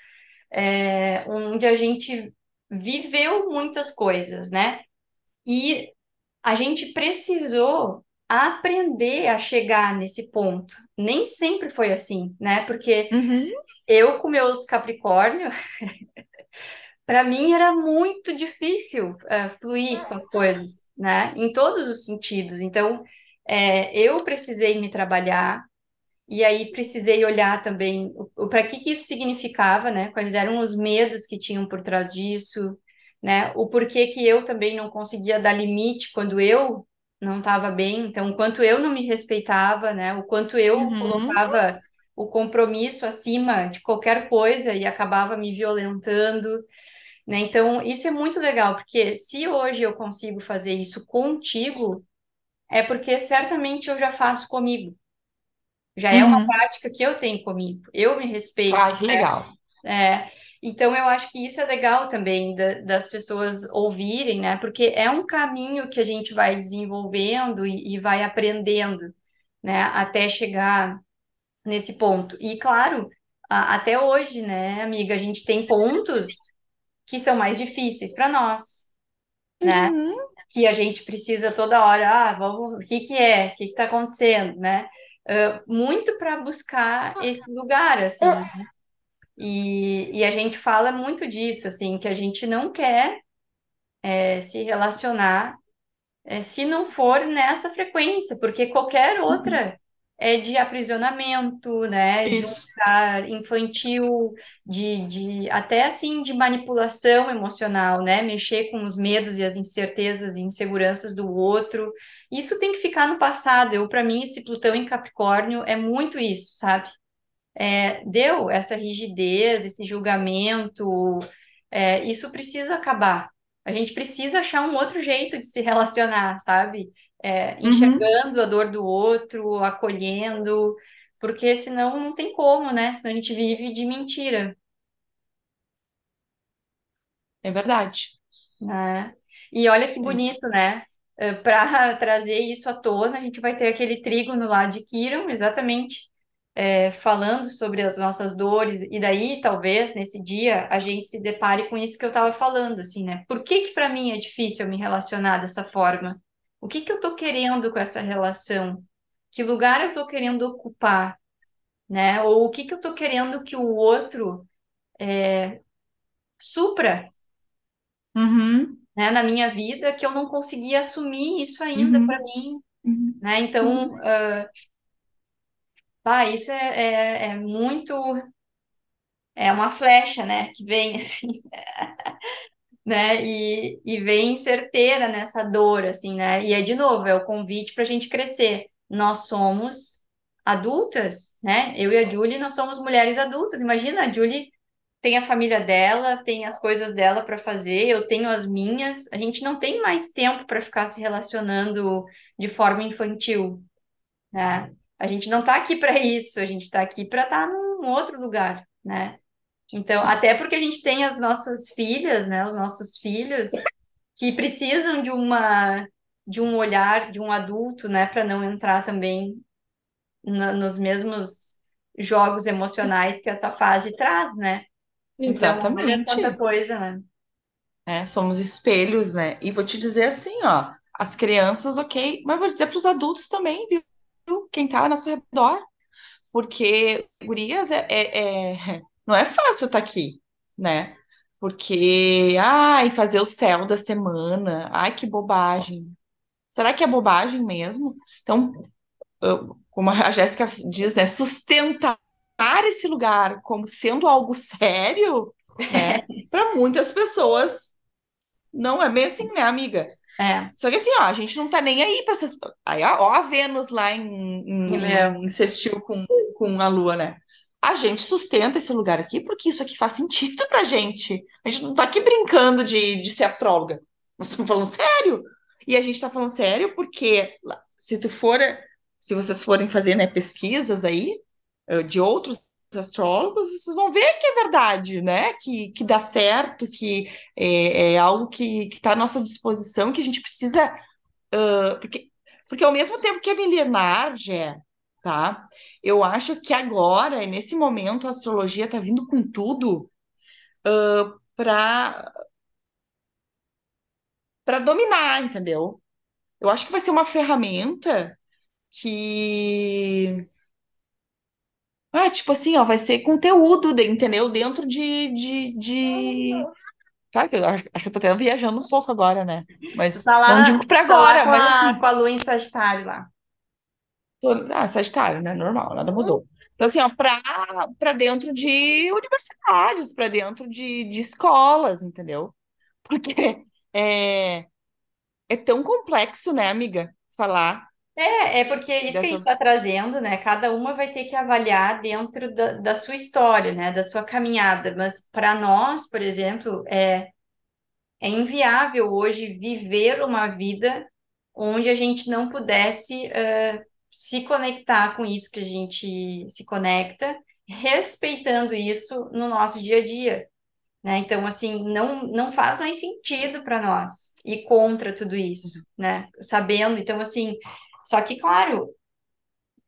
é, onde a gente viveu muitas coisas, né? E a gente precisou aprender a chegar nesse ponto. Nem sempre foi assim, né? Porque uhum, eu com meus Capricórnio, <laughs> para mim era muito difícil eh, fluir com as coisas, né? Em todos os sentidos. Então, eh, eu precisei me trabalhar e aí precisei olhar também o, para que que isso significava, né? Quais eram os medos que tinham por trás disso, né? O porquê que eu também não conseguia dar limite quando eu não estava bem, então o quanto eu não me respeitava, né? O quanto eu uhum, colocava o compromisso acima de qualquer coisa e acabava me violentando, né? Então isso é muito legal, porque se hoje eu consigo fazer isso contigo, é porque certamente eu já faço comigo. Já é uma uhum. prática que eu tenho comigo. Eu me respeito. Ai, que legal. É, então eu acho que isso é legal também da- das pessoas ouvirem, né? Porque é um caminho que a gente vai desenvolvendo e, e vai aprendendo, né? Até chegar nesse ponto. E claro, a- até hoje, né, amiga, a gente tem pontos que são mais difíceis para nós, né? Uhum, Que a gente precisa toda hora, ah, vamos, o que que é? O que que está acontecendo, né? Ah, muito para buscar esse lugar, assim. E, e a gente fala muito disso, assim, que a gente não quer é, se relacionar é, se não for nessa frequência, porque qualquer uhum. outra é de aprisionamento, né, de um Isso. lugar infantil, de, de até assim de manipulação emocional, né, mexer com os medos e as incertezas e inseguranças do outro. Isso tem que ficar no passado. Eu, para mim, esse Plutão em Capricórnio é muito isso, sabe? Deu essa rigidez, esse julgamento, é, isso precisa acabar. A gente precisa achar um outro jeito de se relacionar, sabe? É, Uhum. enxergando a dor do outro, acolhendo, porque senão não tem como, né? Senão a gente vive de mentira. É verdade. né? E olha que É isso. bonito, né? Para <laughs> trazer isso à tona, a gente vai ter aquele trígono lá de Quirón, exatamente, é, falando sobre as nossas dores, e daí, talvez, nesse dia, a gente se depare com isso que eu estava falando, assim, né? Por que que para mim é difícil me relacionar dessa forma? O que que eu estou querendo com essa relação? Que lugar eu estou querendo ocupar? né? Ou o que que eu tô querendo que o outro é, supra, Uhum, né, na minha vida que eu não consegui assumir isso ainda para uhum, mim, uhum, né? Então, ah, isso é, é, é muito, é uma flecha, né, que vem <laughs> assim, né? E, e vem certeira nessa dor, assim, né? E é de novo, é o convite para a gente crescer. Nós somos adultas, né? Eu e a Julie, nós somos mulheres adultas. Imagina, a Julie tem a família dela, tem as coisas dela para fazer, eu tenho as minhas. A gente não tem mais tempo para ficar se relacionando de forma infantil, né? A gente não está aqui para isso, a gente está aqui para estar num outro lugar, né? Então, até porque a gente tem as nossas filhas, né, os nossos filhos, que precisam de uma de um olhar de um adulto, né, para não entrar também na- nos mesmos jogos emocionais que essa fase traz, né? Então, olha tanta Exatamente. coisa, né? É, somos espelhos, né? E vou te dizer assim, ó, as crianças, ok, mas vou dizer para os adultos também, viu? Quem tá ao nosso redor, porque gurias é, é, é- não é fácil estar aqui, né? Porque, ai, fazer o céu da semana, ai, que bobagem. Será que é bobagem mesmo? Então, como a Jéssica diz, né, sustentar esse lugar como sendo algo sério, né? <laughs> Para muitas pessoas não é bem assim, né, amiga? É, Só que assim, ó, a gente não tá nem aí pra essas. Aí, ó, ó a Vênus lá em, em Leão. em sextil com, com a Lua, né? A gente sustenta esse lugar aqui porque isso aqui faz sentido pra gente. A gente não tá aqui brincando de, de ser astróloga. Nós estamos falando sério. E a gente tá falando sério porque se tu for, se vocês forem fazer, né, pesquisas aí eh, de outros astrólogos, vocês vão ver que é verdade, né? Que, que dá certo, que é, é algo que está à nossa disposição, que a gente precisa porque, porque ao mesmo tempo que é milenar, Gé, tá? Eu acho que agora, nesse momento, a astrologia está vindo com tudo para para dominar, entendeu? Eu acho que vai ser uma ferramenta que. Ah, tipo assim, ó, vai ser conteúdo, de- entendeu? Dentro de, de, de... Claro que eu acho, acho que eu tô até viajando um pouco agora, né? Mas tá lá, não digo pra tá agora, com mas a, assim, com a lua em Sagitário lá. Ah, Sagitário, né? Normal, nada mudou. Então, assim, ó, para dentro de universidades, para dentro de, de escolas, entendeu? Porque é, é tão complexo, né, amiga? Falar É, é porque isso que a gente está trazendo, né? Cada uma vai ter que avaliar dentro da, da sua história, né? Da sua caminhada. Mas para nós, por exemplo, é, é inviável hoje viver uma vida onde a gente não pudesse eh, se conectar com isso que a gente se conecta, respeitando isso no nosso dia a dia, né? Então, assim, não, não faz mais sentido para nós ir contra tudo isso, né? Sabendo, então, assim, só que, claro,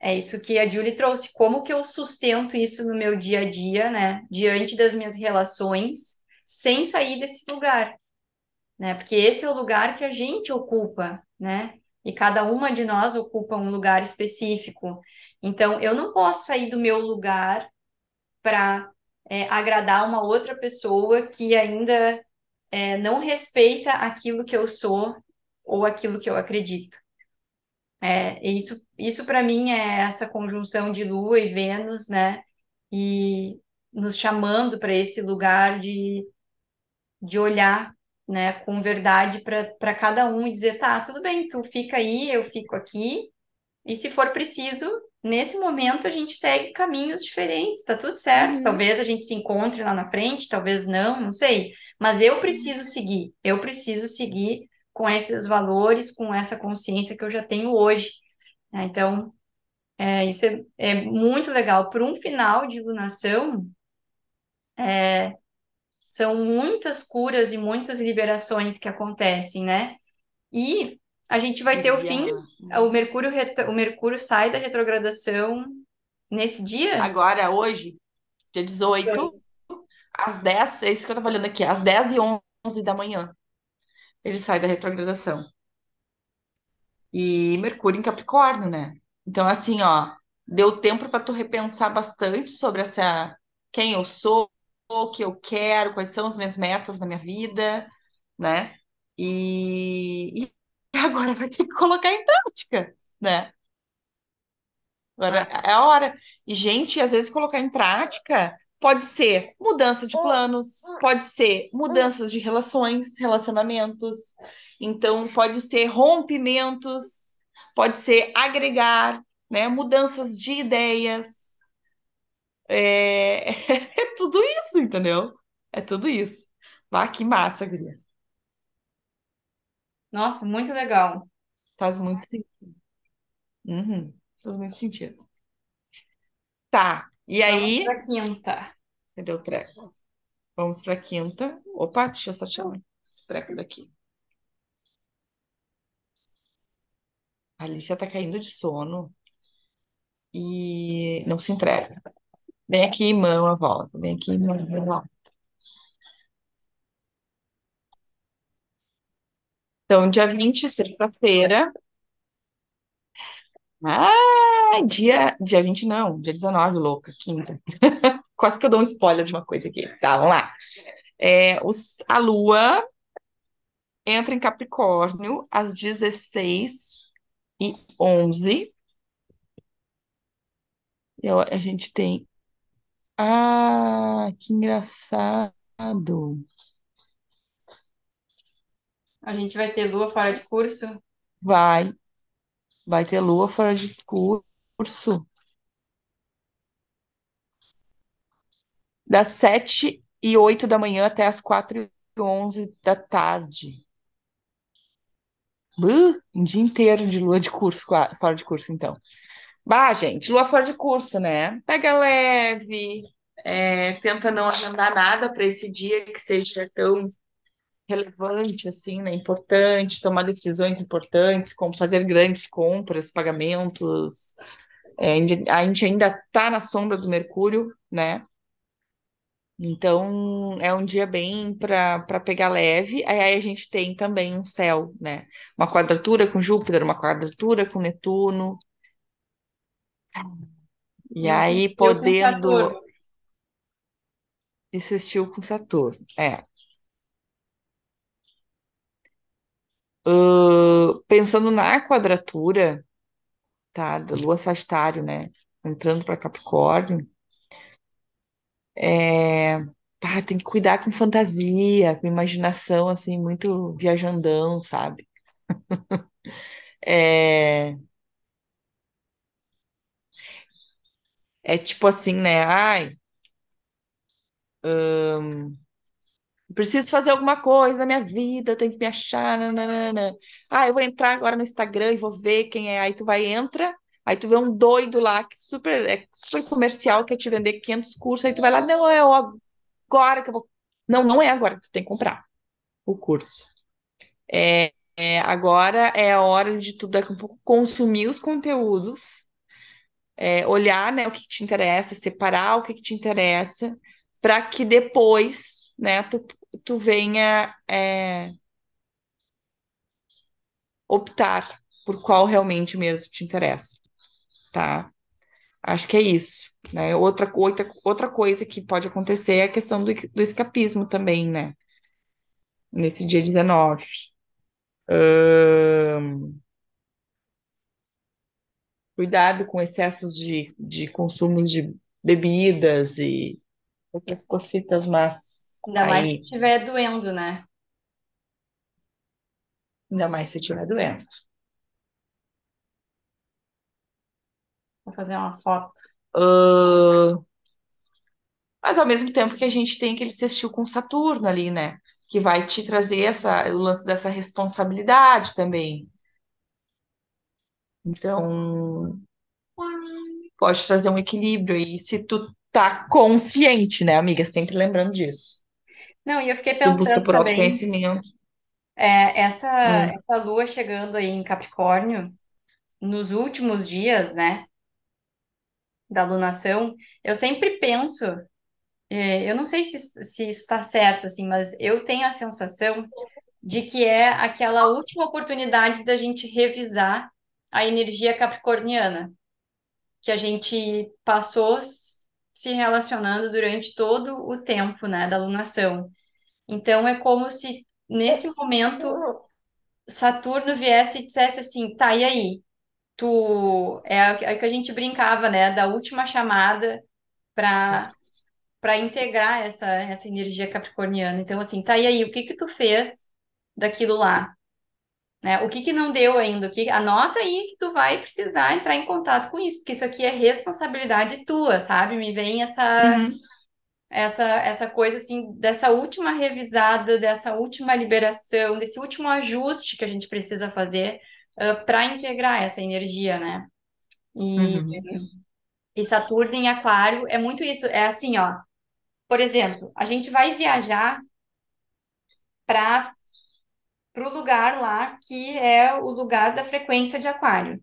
é isso que a Julie trouxe, como que eu sustento isso no meu dia a dia, né? Diante das minhas relações, sem sair desse lugar né? Porque esse é o lugar que a gente ocupa, né? E cada uma de nós ocupa um lugar específico. Então, eu não posso sair do meu lugar para agradar uma outra pessoa que ainda é, não respeita aquilo que eu sou ou aquilo que eu acredito. É, isso, isso para mim é essa conjunção de Lua e Vênus, né? E nos chamando para esse lugar de de olhar, né, com verdade para para cada um e dizer, tá, tudo bem, tu fica aí, eu fico aqui, e se for preciso, nesse momento a gente segue caminhos diferentes, tá tudo certo. Uhum, Talvez a gente se encontre lá na frente, talvez não, não sei, mas eu preciso seguir, eu preciso seguir com esses valores, com essa consciência que eu já tenho hoje. né? Então, é, isso é, é muito legal. Para um final de lunação, São muitas curas e muitas liberações que acontecem, né? E a gente vai ter o fim, o Mercúrio, o Mercúrio sai da retrogradação nesse dia? Agora, hoje, dia 18, às 10, é isso que eu tava olhando aqui, às 10 e 11 da manhã, ele sai da retrogradação. E Mercúrio em Capricórnio, né? Então, assim, ó. Deu tempo para tu repensar bastante sobre essa quem eu sou, o que eu quero, quais são as minhas metas na minha vida, né? E, e <laughs> agora vai ter que colocar em prática, né? Agora Ah, é a hora. E, gente, às vezes colocar em prática pode ser mudança de planos, pode ser mudanças de relações, relacionamentos. Então, pode ser rompimentos, pode ser agregar, né? Mudanças de ideias. É, <laughs> é tudo isso, entendeu? É tudo isso. Ah, que massa, guria. nossa, muito legal. Faz muito sentido. Uhum, faz muito sentido. Tá. E Vamos aí, para quinta. cadê o treco? Vamos para a quinta. Opa, deixa eu só tirar esse treco daqui. A Alicia tá caindo de sono e não se entrega. Vem aqui, mama, volta. Vem aqui, mama, volta. Então, dia 20, sexta-feira. Ah, dia, dia 20 não, dia 19, louca, quinta. <laughs> Quase que eu dou um spoiler de uma coisa aqui. Tá, vamos lá. É, os, a Lua entra em Capricórnio às 16 e 11. Eu, a gente tem. Ah, que engraçado. A gente vai ter lua fora de curso. Vai, vai ter Lua fora de curso. Das 7 e 8 da manhã até as 4 e 11 da tarde. Uh, um dia inteiro de lua de curso, fora de curso, então. Bah, gente, lua fora de curso, né? Pega leve, é, tenta não agendar nada para esse dia que seja tão relevante, assim, né? Importante, tomar decisões importantes, como fazer grandes compras, pagamentos. É, a gente ainda está na sombra do Mercúrio, né? Então, é um dia bem para pegar leve. Aí, aí a gente tem também um céu, né? Uma quadratura com Júpiter, uma quadratura com Netuno. E aí, podendo insistir com Saturno. É. Pensando na quadratura, tá? Da Lua Sagitário, né? Entrando para Capricórnio. É... pá, tem que cuidar com fantasia, com imaginação, assim, muito viajandão, sabe? <laughs> É, é tipo assim, né? Ai, preciso fazer alguma coisa na minha vida, tenho que me achar. Nananana. Ah, eu vou entrar agora no Instagram e vou ver quem é. Aí tu vai, entra, aí tu vê um doido lá, que super, é super comercial, quer te vender 500 cursos, aí tu vai lá, não, é agora que eu vou. Não, não é agora que tu tem que comprar o curso. É, é, agora é a hora de tu daqui a pouco consumir os conteúdos, é, olhar, né, o que te interessa, separar o que que te interessa, para que depois, né, tu, tu venha é, optar por qual realmente mesmo te interessa, tá? Acho que é isso, né? Outra, outra, outra coisa que pode acontecer é a questão do, do escapismo também, né? Nesse dia 19. Ahn, Cuidado com excessos de, de consumos de bebidas e outras cositas, mas Ainda mais se aí, estiver doendo, né? ainda mais se estiver doente. Vou fazer uma foto. Ahn, mas ao mesmo tempo que a gente tem aquele sextil com Saturno ali, né? Que vai te trazer essa, o lance dessa responsabilidade também. Então, pode trazer um equilíbrio aí, se tu tá consciente, né, amiga? Sempre lembrando disso. Não, e eu fiquei Se tu busca pensando por também, autoconhecimento. é, essa, Hum. essa lua chegando aí em Capricórnio, nos últimos dias, né, da lunação, eu sempre penso, é, eu não sei se, isso- se isso está certo, assim, mas eu tenho a sensação de que é aquela última oportunidade da gente revisar a energia capricorniana. que a gente passou se relacionando durante todo o tempo, né, da alunação. Então é como se nesse momento Saturno viesse e dissesse assim, tá, e aí? Tu é é o que a gente brincava, né, da última chamada para para integrar essa essa energia capricorniana. Então assim, tá, e aí, o que que tu fez daquilo lá? Né? O que que não deu ainda? O que... Anota aí que tu vai precisar entrar em contato com isso, porque isso aqui é responsabilidade tua, sabe? Me vem essa Uhum, essa essa coisa assim dessa última revisada, dessa última liberação, desse último ajuste que a gente precisa fazer para integrar essa energia, né? E, uhum, e Saturno em Aquário é muito isso, é assim, ó. Por exemplo, a gente vai viajar para o lugar lá que é o lugar da frequência de Aquário.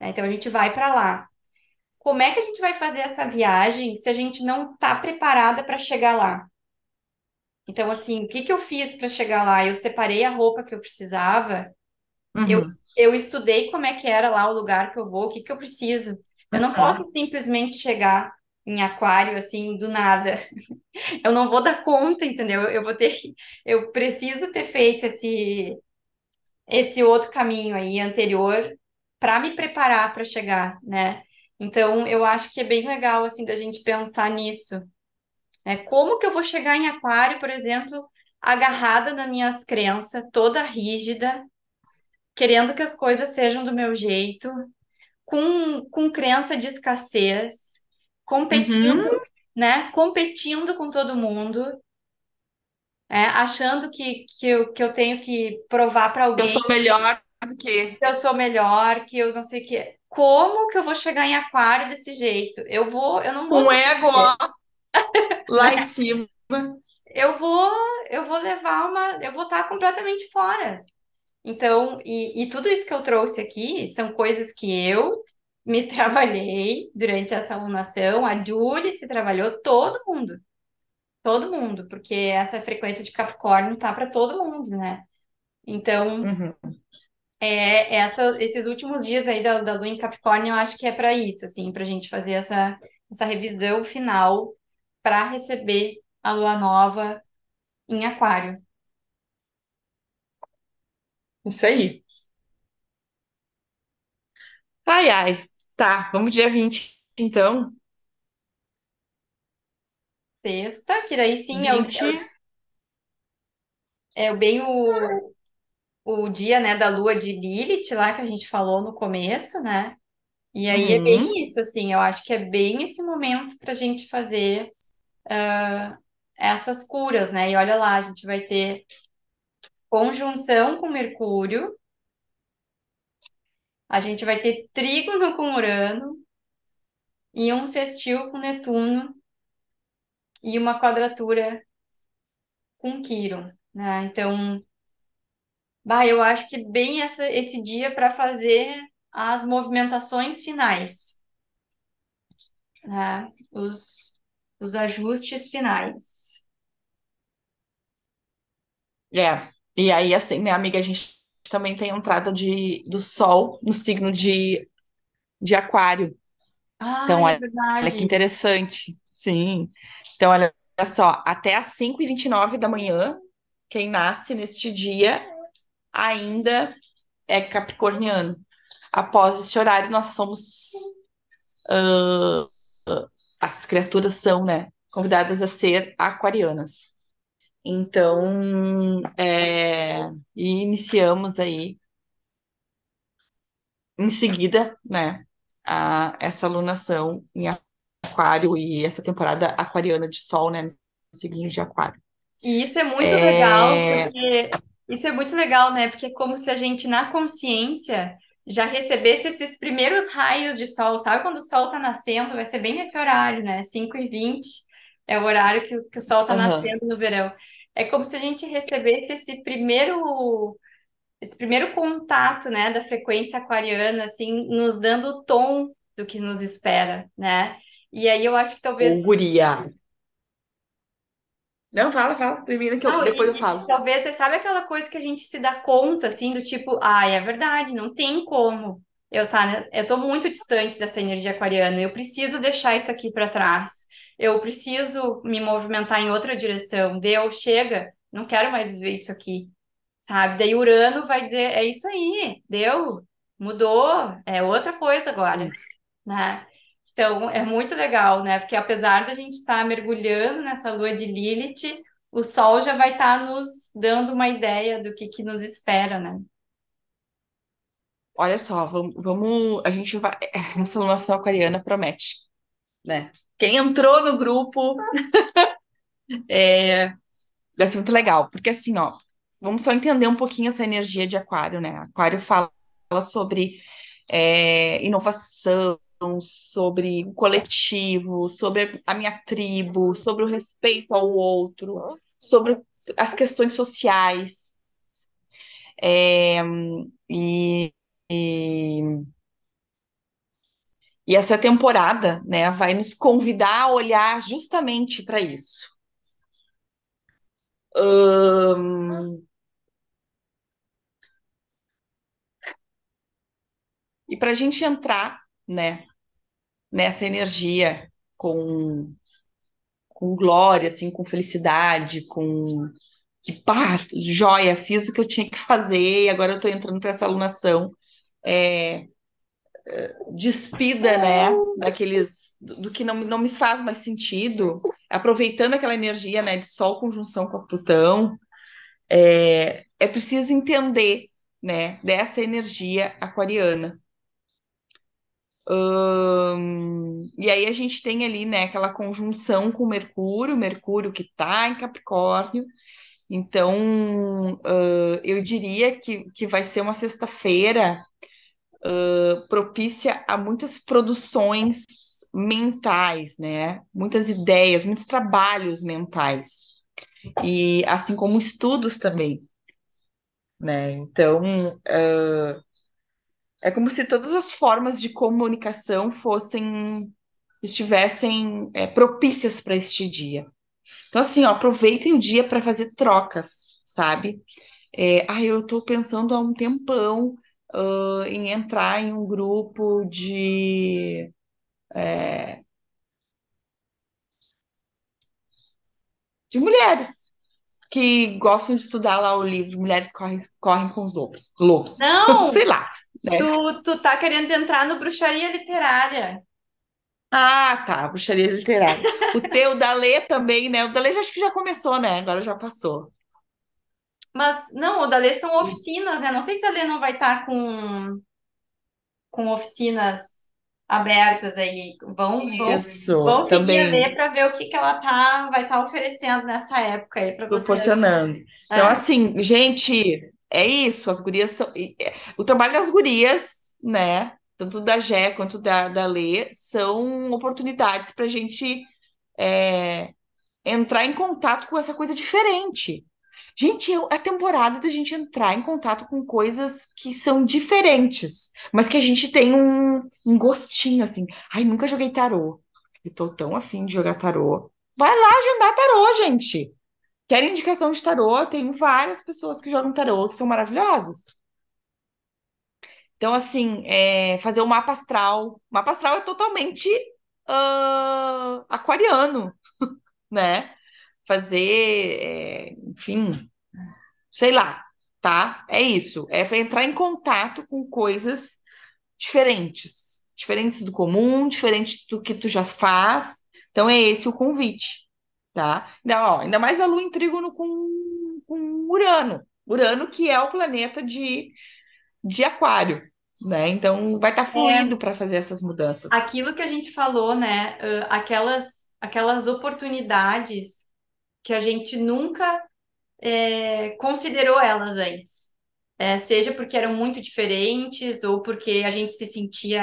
né? Então a gente vai para lá. Como é que a gente vai fazer essa viagem se a gente não está preparada para chegar lá? Então, assim, o que que eu fiz para chegar lá? Eu separei a roupa que eu precisava, eu, uhum, eu estudei como é que era lá o lugar que eu vou, o que que eu preciso. Eu não uhum. posso simplesmente chegar em aquário assim do nada. Eu não vou dar conta, entendeu? Eu vou ter eu preciso ter feito esse esse outro caminho aí anterior para me preparar para chegar, né? Então, eu acho que é bem legal assim da gente pensar nisso, né? Como que eu vou chegar em aquário, por exemplo, agarrada nas minhas crenças, toda rígida, querendo que as coisas sejam do meu jeito, com, com crença de escassez, Uhum. competindo, né? Competindo com todo mundo, é, achando que, que, eu, que eu tenho que provar para Eu alguém sou melhor do que que eu sou melhor, que eu não sei o que. Como que eu vou chegar em aquário desse jeito? Eu vou, eu não vou um ego ó, <laughs> lá em cima. Eu vou, eu vou levar uma, eu vou estar completamente fora. Então, e, e tudo isso que eu trouxe aqui são coisas que eu me <laughs> trabalhei durante essa alunação, a Julie se trabalhou, todo mundo, todo mundo, porque essa frequência de Capricórnio tá para todo mundo, né? Então, Uhum. é, essa, esses últimos dias aí da, da Lua em Capricórnio, eu acho que é para isso, assim, para a gente fazer essa, essa revisão final para receber a Lua nova em Aquário. Isso aí. Ai, ai. Tá, vamos dia 20 então. Sexta, que daí sim é, o, vinte é bem o, o dia, né, da lua de Lilith lá que a gente falou no começo, né? E aí é Uhum. bem isso, assim, eu acho que é bem esse momento para a gente fazer essas curas, né? E olha lá, a gente vai ter conjunção com Mercúrio, a gente vai ter trígono com Urano e um sextil com Netuno e uma quadratura com Quirón, né? Então, bah, eu acho que bem essa, esse dia para fazer as movimentações finais. né? Os, os ajustes finais. É. E aí, assim, né, amiga, a gente também tem a entrada de, do Sol no signo de, de Aquário. Então, Ai, é olha, olha que verdade. interessante. Sim. Então, olha só, até às cinco e vinte e nove da manhã, quem nasce neste dia ainda é capricorniano. Após esse horário, nós somos. As criaturas são, né, convidadas a ser aquarianas. Então, é, e iniciamos aí, em seguida, né, a, essa alunação em aquário e essa temporada aquariana de sol, né, no signo de aquário. E isso é muito legal, É, porque isso é muito legal, né? Porque é como se a gente, na consciência, já recebesse esses primeiros raios de sol. Sabe quando o sol tá nascendo? Vai ser bem nesse horário, né? cinco e vinte é o horário que, o- que o sol tá aham. nascendo no verão. É como se a gente recebesse esse primeiro, esse primeiro contato, né, da frequência aquariana, assim, nos dando o tom do que nos espera, né? E aí eu acho que Ô, talvez guria. Não, fala, fala, termina que eu, Não, depois eu e, e falo. talvez você sabe aquela coisa que a gente se dá conta, assim, do tipo, ah, é verdade, não tem como. eu tá, eu tô muito distante dessa energia aquariana. Eu preciso deixar isso aqui para trás. Eu preciso me movimentar em outra direção. Deu, chega, não quero mais ver isso aqui, sabe? Daí Urano vai dizer, é isso aí, deu, mudou, é outra coisa agora, né? Então, é muito legal, né? Porque apesar da gente estar mergulhando nessa lua de Lilith, o Sol já vai estar nos dando uma ideia do que, que nos espera, né? Olha só, vamos, vamos, a gente vai, <laughs> essa lunação aquariana promete, né? Quem entrou no grupo <laughs> é, vai ser muito legal, porque assim, ó, vamos só entender um pouquinho essa energia de Aquário, né? Aquário fala sobre é, inovação, sobre o coletivo, sobre a minha tribo, sobre o respeito ao outro, sobre as questões sociais. É, e, e, e essa temporada, né, vai nos convidar a olhar justamente para isso. Hum, e para a gente entrar, né, nessa energia com, com glória, assim, com felicidade, com que pá, joia, fiz o que eu tinha que fazer e agora eu estou entrando para essa alunação é, despida, né, daqueles do, que não, não me faz mais sentido, aproveitando aquela energia, né, de Sol conjunção com a Plutão, é, é preciso entender, né, dessa energia aquariana. Hum, e aí a gente tem ali, né, aquela conjunção com Mercúrio, Mercúrio que está em Capricórnio. Então, uh, eu diria que, que vai ser uma sexta-feira uh, propícia a muitas produções mentais, né? Muitas ideias, muitos trabalhos mentais. E assim como estudos também, né? Então, uh, é como se todas as formas de comunicação fossem estivessem é, propícias para este dia. Então, assim, ó, aproveitem o dia para fazer trocas, sabe? É, ah, eu estou pensando há um tempão uh, em entrar em um grupo de. É, de mulheres que gostam de estudar lá o livro Mulheres Correm, Correm com os Lobos. Lobos. Não! <laughs> Sei lá. Né? Tu, tu tá querendo entrar no bruxaria literária. Ah, tá, bruxaria literária. O teu da Lê também, né? O da Lê já acho que já começou, né? Agora já passou. Mas, não, o da Lê são oficinas, né? Não sei se a Lê não vai estar com, com oficinas abertas aí. Vão, vão, Isso, vão seguir a também Lê para ver o que, que ela tá, vai estar oferecendo nessa época aí para vocês. proporcionando. Então, É. assim, gente, é isso. As gurias são. é, O trabalho das gurias, né? Tanto da Gé quanto da, da Lê, são oportunidades para a gente é, entrar em contato com essa coisa diferente. Gente, é a temporada da gente entrar em contato com coisas que são diferentes, mas que a gente tem um, um gostinho assim. Ai, nunca joguei tarô. E tô tão afim de jogar tarô. Vai lá agendar tarô, gente. Quer indicação de tarô? Tem várias pessoas que jogam tarô que são maravilhosas. Então, assim, é, fazer o mapa astral. O mapa astral é totalmente ah, aquariano, <laughs> né? Fazer, é, enfim, sei lá, tá? É isso. É entrar em contato com coisas diferentes, diferentes do comum, diferentes do que tu já faz. Então é esse o convite, tá? Ainda, ó, ainda mais a Lua em trígono com, com Urano. Urano que é o planeta de, de Aquário, né? Então vai estar fluido para fazer essas mudanças. Aquilo que a gente falou, né? ah, aquelas, aquelas oportunidades que a gente nunca é, considerou elas antes. É, seja porque eram muito diferentes, ou porque a gente se sentia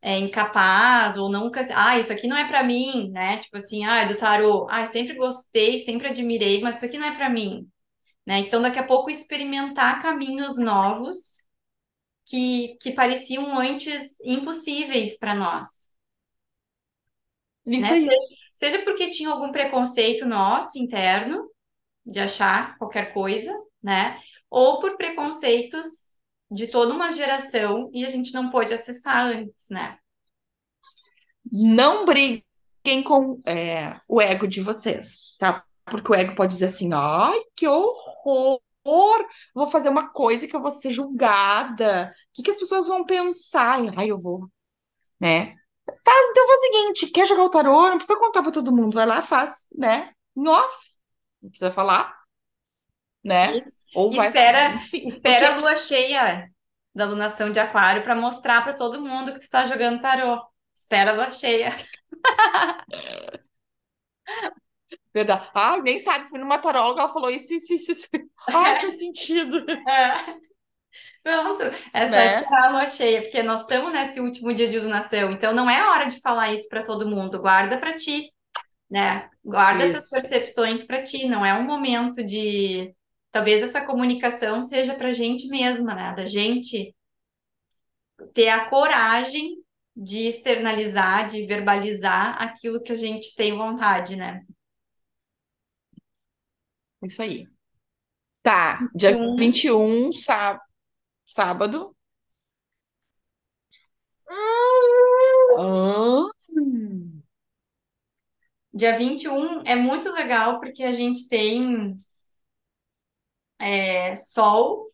é, incapaz, ou nunca. Ah, isso aqui não é para mim, né? Tipo assim, ah, do tarô. Ah, sempre gostei, sempre admirei, mas isso aqui não é para mim, né? Então, daqui a pouco, experimentar caminhos novos que, que pareciam antes impossíveis para nós, Isso né? aí. Seja porque tinha algum preconceito nosso interno de achar qualquer coisa, né? Ou por preconceitos de toda uma geração e a gente não pôde acessar antes, né? Não briguem com é, o ego de vocês, tá? Porque o ego pode dizer assim: ai, que horror! Vou fazer uma coisa que eu vou ser julgada. O que, que as pessoas vão pensar? Ai, eu vou, né? Faz, então faz o seguinte: quer jogar o tarô? Não precisa contar pra todo mundo. Vai lá, faz, né? Em off. Não precisa falar, né? Isso. Ou vai, espera, enfim. espera a Porque, lua cheia da lunação de aquário para mostrar para todo mundo que tu tá jogando tarô. Espera a lua cheia. <laughs> verdade. Ai, nem sabe, fui numa taróloga, ela falou isso, isso, isso, isso. <laughs> Ai, faz sentido, É. Pronto, é só né? esperar a lua cheia, porque nós estamos nesse último dia de lunação, então não é hora de falar isso para todo mundo, guarda para ti, né? Guarda essas Isso. percepções para ti, não é um momento de. Talvez essa comunicação seja para a gente mesma, né? Da gente ter a coragem de externalizar, de verbalizar aquilo que a gente tem vontade, né? Isso aí. Tá, dia um, 21, sá, sábado. Hum. dia 21 é muito legal porque a gente tem é, Sol,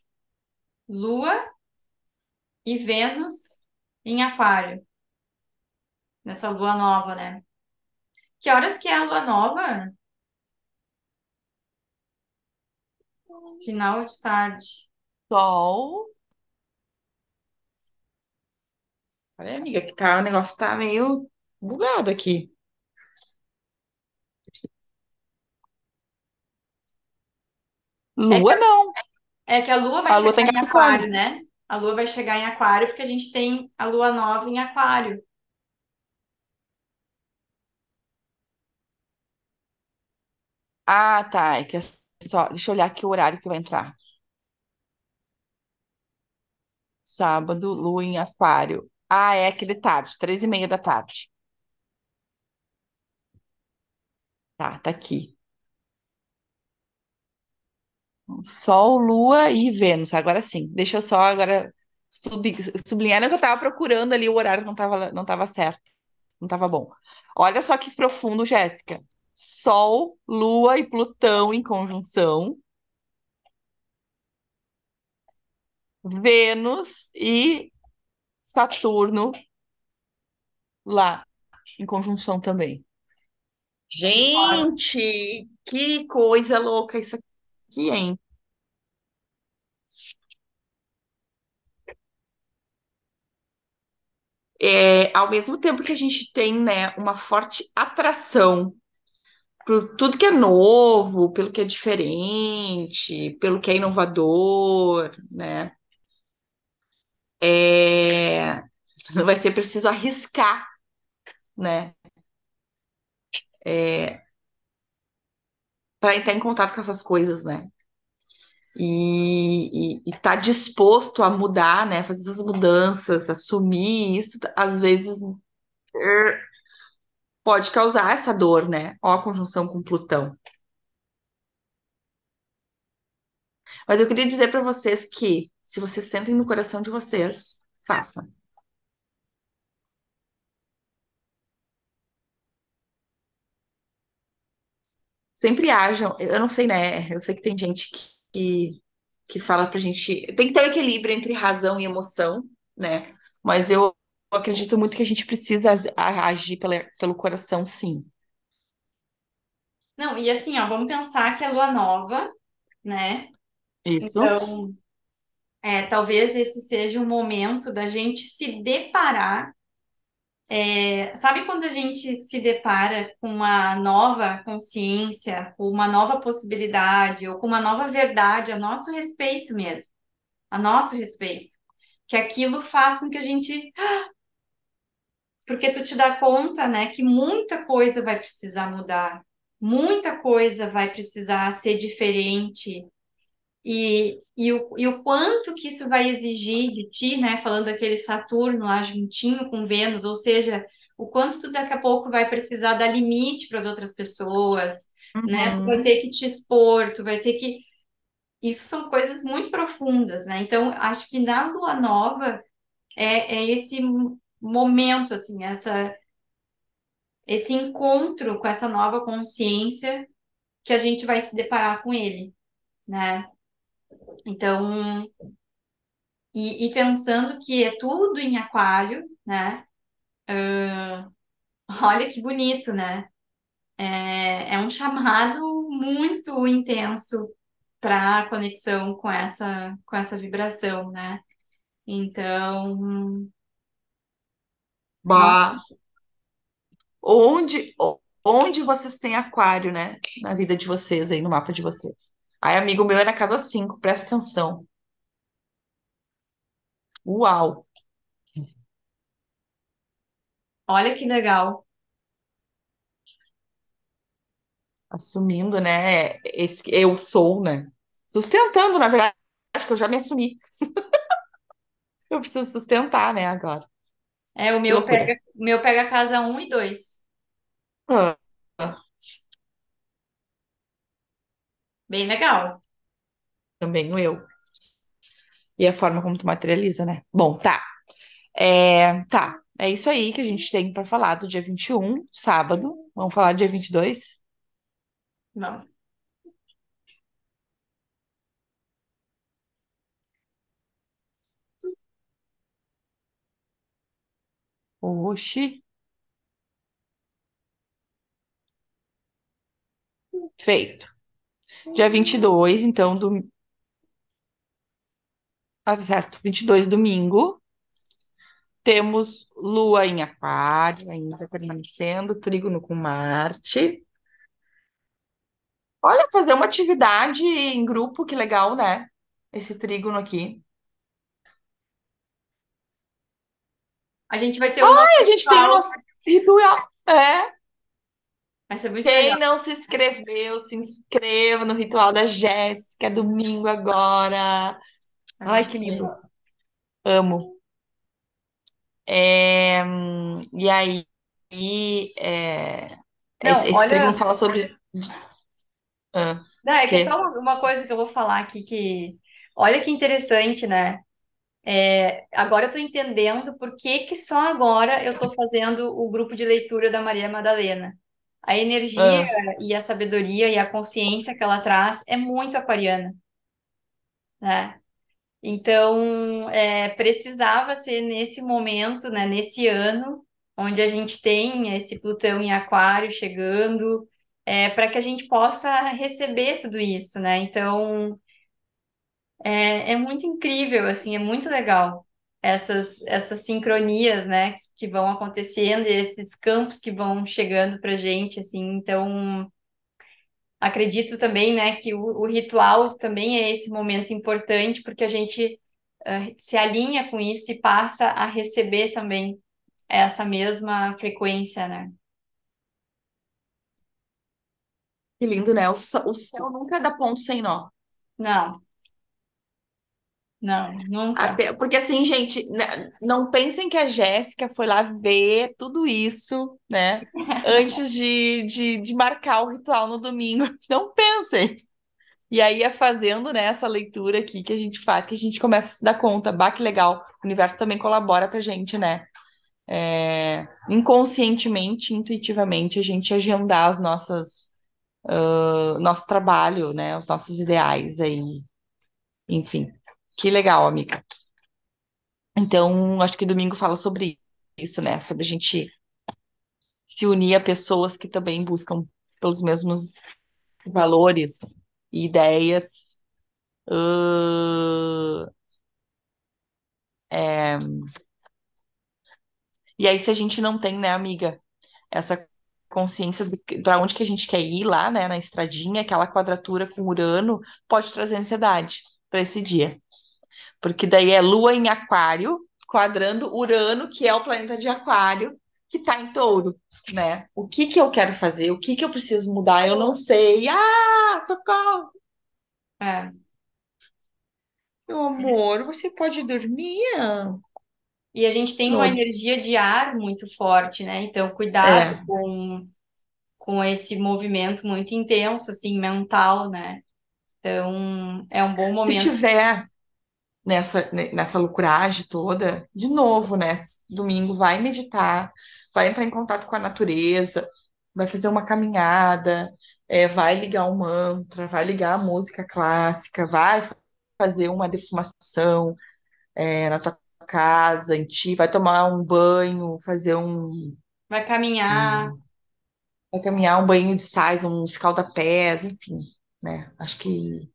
Lua e Vênus em Aquário, nessa lua nova, né? Que horas que é a lua nova? Final de tarde. Sol. Olha, amiga, que tá, o negócio tá meio bugado aqui. É que, Lua não. é que a lua vai A lua tá em chegar em Capricórnio. Aquário, né? A lua vai chegar em Aquário porque a gente tem a lua nova em Aquário. Ah, tá. É que é só. Deixa eu olhar aqui o horário que vai entrar. Sábado, lua em Aquário. Ah, é aquele tarde, três e meia da tarde. Tá, tá aqui. Sol, Lua e Vênus. Agora sim. Deixa eu só agora sub- sublinhar né, que eu tava procurando ali o horário não tava, não tava certo. Não tava bom. Olha só que profundo, Jéssica. Sol, Lua e Plutão em conjunção. Vênus e Saturno lá em conjunção também. Gente, que coisa louca isso aqui, hein? É, ao mesmo tempo que a gente tem, né, uma forte atração por tudo que é novo, pelo que é diferente, pelo que é inovador, né? É, vai ser preciso arriscar, né? É, para entrar em contato com essas coisas, né? E estar disposto a mudar, né? Fazer essas mudanças, assumir isso, às vezes pode causar essa dor, né? Ó, a conjunção com Plutão. Mas eu queria dizer para vocês que, se vocês sentem no coração de vocês, façam. Sempre hajam. Eu não sei, né? Eu sei que tem gente que, que fala pra gente. Tem que ter um equilíbrio entre razão e emoção, né? Mas eu acredito muito que a gente precisa a- agir pela, pelo coração, sim. Não, e assim, ó, vamos pensar que é lua nova, né? Isso. Então, é, talvez esse seja um momento da gente se deparar. é, sabe quando a gente se depara com uma nova consciência, com uma nova possibilidade, ou com uma nova verdade a nosso respeito mesmo, a nosso respeito, que aquilo faz com que a gente, <gasps> porque tu te dá conta, né, que muita coisa vai precisar mudar, muita coisa vai precisar ser diferente. E, e, o, e o quanto que isso vai exigir de ti, né? Falando daquele Saturno lá juntinho com Vênus, ou seja, o quanto tu daqui a pouco vai precisar dar limite para as outras pessoas, né? Tu vai Uhum. ter que te expor, tu vai ter que. isso são coisas muito profundas, né? Então, acho que na lua nova é, é esse momento, assim, essa, esse encontro com essa nova consciência que a gente vai se deparar com ele, né? Então, e, e pensando que é tudo em aquário, né? <laughs> Olha que bonito, né? É, é um chamado muito intenso para a conexão com essa, com essa vibração, né? Então, Bah, onde, onde vocês têm aquário, né? Na vida de vocês aí, no mapa de vocês. Aí, amigo meu é na casa 5, presta atenção. Uau! olha que legal. Assumindo, né? Esse eu sou, né? Sustentando, na verdade, acho que eu já me assumi. <laughs> Eu preciso sustentar, né, agora. É, o Que meu loucura. pega, o meu pega a casa um e dois Ah, Bem legal. também o eu. E a forma como tu materializa, né? Bom, tá. É, tá. É isso aí que a gente tem pra falar do dia 21, sábado. Vamos falar do dia 22? Vamos. Oxi, feito. Dia 22, então, do... Ah, tá certo. 22, domingo. Temos Lua em Aquário, ainda permanecendo, trígono com Marte. Olha, fazer uma atividade em grupo, que legal, né? Esse trígono aqui. A gente vai ter o nosso E a gente tem o ritual. nosso ritual. É. Vai ser muito Quem legal. não se inscreveu, se inscreva no ritual da Jéssica, é domingo agora. Ai, que lindo. Amo. É, e aí, é, esse, Não, esse olha. fala sobre. Ah, Não, é que é só uma coisa que eu vou falar aqui que. Olha que interessante, né? É, agora eu tô entendendo por que que só agora eu tô fazendo o grupo de leitura da Maria Madalena. A energia Ah, e a sabedoria e a consciência que ela traz é muito aquariana, né? Então, é, precisava ser nesse momento, né, nesse ano, onde a gente tem esse Plutão em Aquário chegando, é, para que a gente possa receber tudo isso, né? Então, é, é muito incrível, assim, é muito legal essas, essas sincronias, né, que, vão acontecendo e esses campos que vão chegando para gente, assim. Então, acredito também, né, que o, o ritual também é esse momento importante, porque a gente eh, se alinha com isso e passa a receber também essa mesma frequência, né? que lindo, né? O, o céu nunca dá ponto sem nó. Não, não, nunca. Até, porque assim, gente, né, não pensem que a Jéssica foi lá ver tudo isso, né? <laughs> Antes de, de, de marcar o ritual no domingo. <laughs> Não pensem. E aí é fazendo, né, essa leitura aqui que a gente faz, que a gente começa a se dar conta. Bah, que legal. O universo também colabora pra gente, né? É, inconscientemente, intuitivamente, a gente agendar as nossas, o nosso trabalho, né? Os nossos ideais aí. Enfim. Que legal, amiga. Então, acho que domingo fala sobre isso, né? Sobre a gente se unir a pessoas que também buscam pelos mesmos valores e ideias. Ahn, é, E aí, se a gente não tem, né, amiga, essa consciência para onde que a gente quer ir lá, né, na estradinha, aquela quadratura com Urano, pode trazer ansiedade para esse dia. Porque daí é Lua em Aquário, quadrando Urano, que é o planeta de Aquário, que tá em Touro, né? O que que eu quero fazer? O que que eu preciso mudar? Eu não sei. Ah, socorro! É. Meu amor, você pode dormir? E a gente tem uma No... energia de ar muito forte, né? Então, cuidado É, com, com esse movimento muito intenso, assim, mental, né? Então, é um bom Se momento. tiver nessa, ne- nessa loucuragem toda, de novo, né? Domingo, vai meditar, vai entrar em contato com a natureza, vai fazer uma caminhada, é, vai ligar um mantra, vai ligar a música clássica, vai fazer uma defumação, é, na tua casa, em ti, vai tomar um banho, fazer um, Vai caminhar. um- vai caminhar um banho de sais, um escalda-pés, enfim, né? Acho que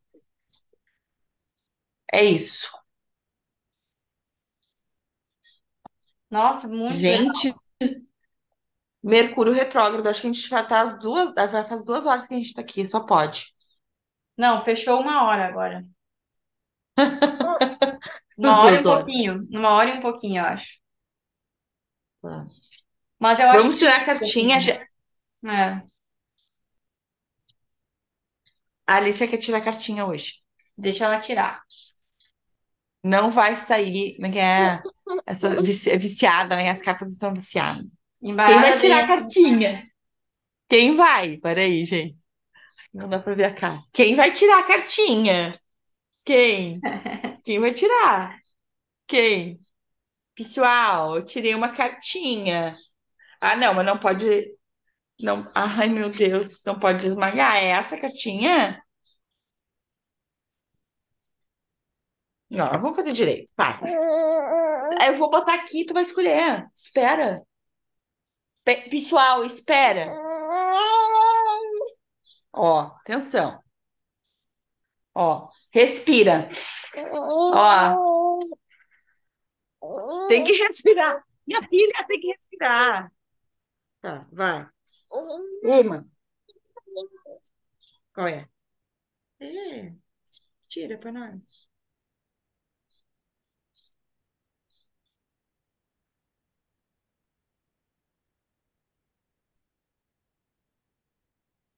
é isso. Nossa, muito legal. Gente, Mercúrio retrógrado, acho que a gente vai estar às duas, vai faz duas horas que a gente tá aqui, só pode. Não, fechou uma hora agora. As <laughs> Uma hora e um duas horas. pouquinho. Uma hora e um pouquinho, eu acho. Tá. Mas eu acho Vamos tirar a cartinha. que. já- É, A Alicia quer tirar a cartinha hoje. deixa ela tirar. Não vai sair, como é que é? <laughs> Essa vici- é viciada, né? As cartas estão viciadas. Quem vai Embaralha tirar a cartinha? Quem vai? Peraí, gente. Não dá pra ver a cara. Quem vai tirar a cartinha? Quem? <laughs> Quem vai tirar? Quem? Pessoal, eu tirei uma cartinha. Ah, não, mas não pode. Não. Ai, meu Deus, não pode esmagar. É essa cartinha? Não, vamos fazer direito. <laughs> Aí eu vou botar aqui, tu vai escolher. Espera. Pe- Pessoal, espera. Ó, atenção. Ó, respira. Ó, tem que respirar. Minha filha tem que respirar. Tá, vai. Uma. Qual é? É, tira pra nós.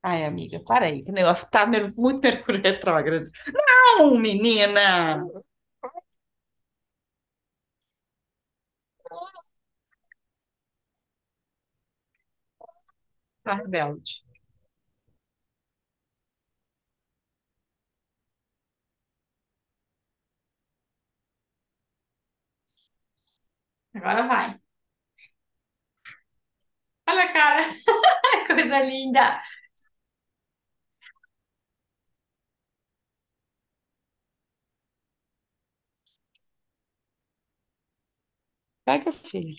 Ai, amiga, para aí, que o negócio tá mer- muito Mercúrio retrógrado. Não, menina! Tá rebelde. Agora vai. Olha a cara. <laughs> Coisa linda. Pega, filha.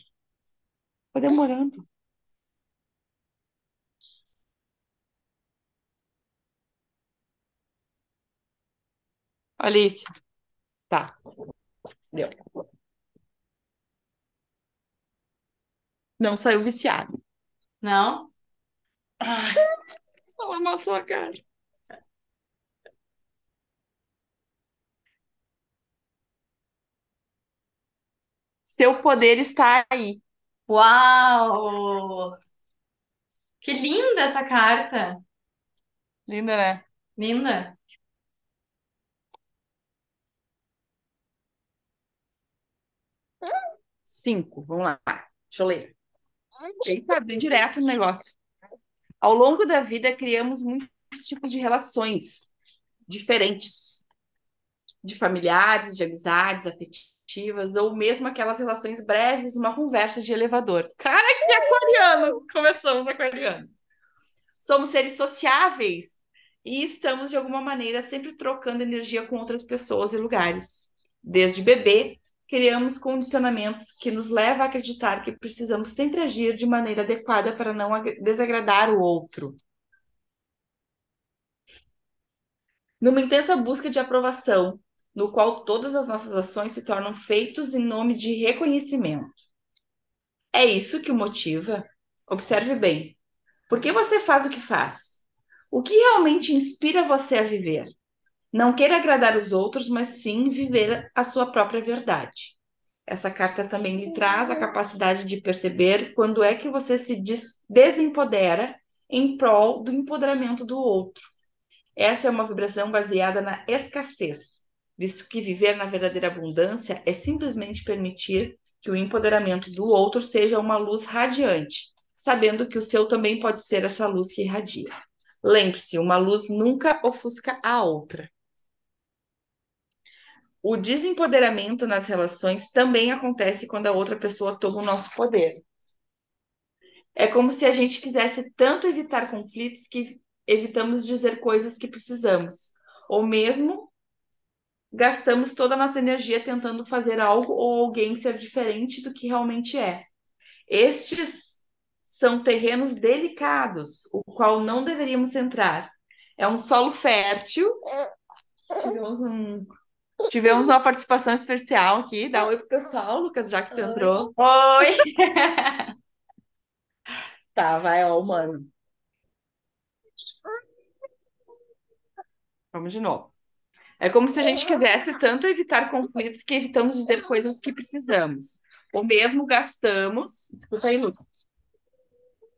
Tô demorando. Alice. Tá, deu. Não saiu viciado. Não? Ai, ela amassou a cara. Seu poder está aí. Uau! Que linda essa carta. Linda, né? Linda. Cinco, vamos lá. Deixa eu ler. Eita, bem direto no negócio. Ao longo da vida, criamos muitos tipos de relações diferentes, de familiares, de amizades afetivas, ou mesmo aquelas relações breves, uma conversa de elevador. Cara, que aquariano! Começamos aquariano. Somos seres sociáveis e estamos, de alguma maneira, sempre trocando energia com outras pessoas e lugares. Desde bebê, criamos condicionamentos que nos levam a acreditar que precisamos sempre agir de maneira adequada para não ag- desagradar o outro. Numa intensa busca de aprovação, no qual todas as nossas ações se tornam feitos em nome de reconhecimento. É isso que o motiva? Observe bem. Por que você faz o que faz? O que realmente inspira você a viver? Não queira agradar os outros, mas sim viver a sua própria verdade. Essa carta também lhe traz a capacidade de perceber quando é que você se des- desempodera em prol do empoderamento do outro. Essa é uma vibração baseada na escassez, visto que viver na verdadeira abundância é simplesmente permitir que o empoderamento do outro seja uma luz radiante, sabendo que o seu também pode ser essa luz que irradia. Lembre-se, uma luz nunca ofusca a outra. o desempoderamento nas relações também acontece quando a outra pessoa toma o nosso poder. É como se a gente quisesse tanto evitar conflitos que evitamos dizer coisas que precisamos, ou mesmo gastamos toda a nossa energia tentando fazer algo ou alguém ser diferente do que realmente é. Estes são terrenos delicados, o qual não deveríamos entrar. É um solo fértil. Tivemos, um... Tivemos uma participação especial aqui. Dá um oi pro pessoal, Lucas, já que tu entrou. Oi! <laughs> Tá, vai, ó, mano. Vamos de novo. É como se a gente quisesse tanto evitar conflitos que evitamos dizer coisas que precisamos. Ou mesmo gastamos. Escuta aí, Lucas.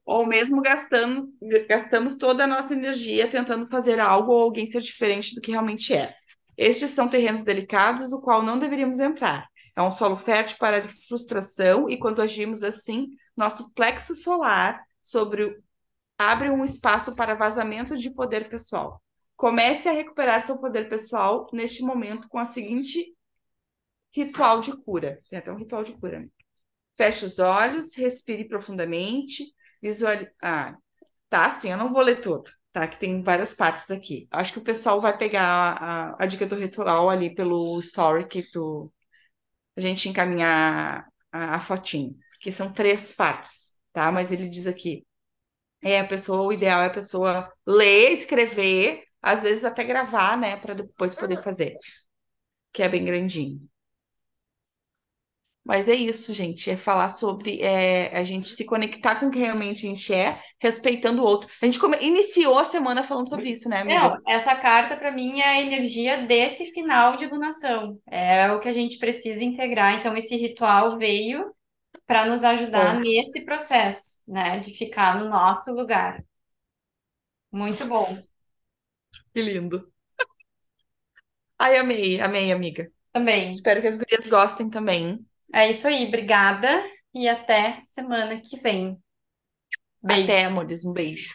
Ou mesmo gastando, gastamos toda a nossa energia tentando fazer algo ou alguém ser diferente do que realmente é. Estes são terrenos delicados, o qual não deveríamos entrar. É um solo fértil para a frustração, e quando agimos assim, nosso plexo solar sobre abre um espaço para vazamento de poder pessoal. Comece a recuperar seu poder pessoal neste momento com a seguinte ritual de cura. Tem até um ritual de cura. Né? Feche os olhos, respire profundamente, visualize. Ah, tá, assim, eu não vou ler tudo, tá? Que tem várias partes aqui. Acho que o pessoal vai pegar a, a dica do ritual ali pelo story que tu. A gente encaminhar a, a fotinho, porque são três partes, tá? Mas ele diz aqui. É, a pessoa, o ideal é a pessoa ler, escrever, às vezes até gravar, né, para depois poder fazer, que é bem grandinho. Mas é isso, gente, é falar sobre é, a gente se conectar com o que realmente a gente é, respeitando o outro. A gente come... iniciou a semana falando sobre isso, né, amiga? Não, essa carta para mim é a energia desse final de lunação. É o que a gente precisa integrar. Então, esse ritual veio para nos ajudar É, nesse processo, né, de ficar no nosso lugar. Muito bom. Que lindo. Ai, amei, amei, amiga. Também. Espero que as gurias gostem também. É isso aí, obrigada e até semana que vem. Beijo. Até, amores, um beijo.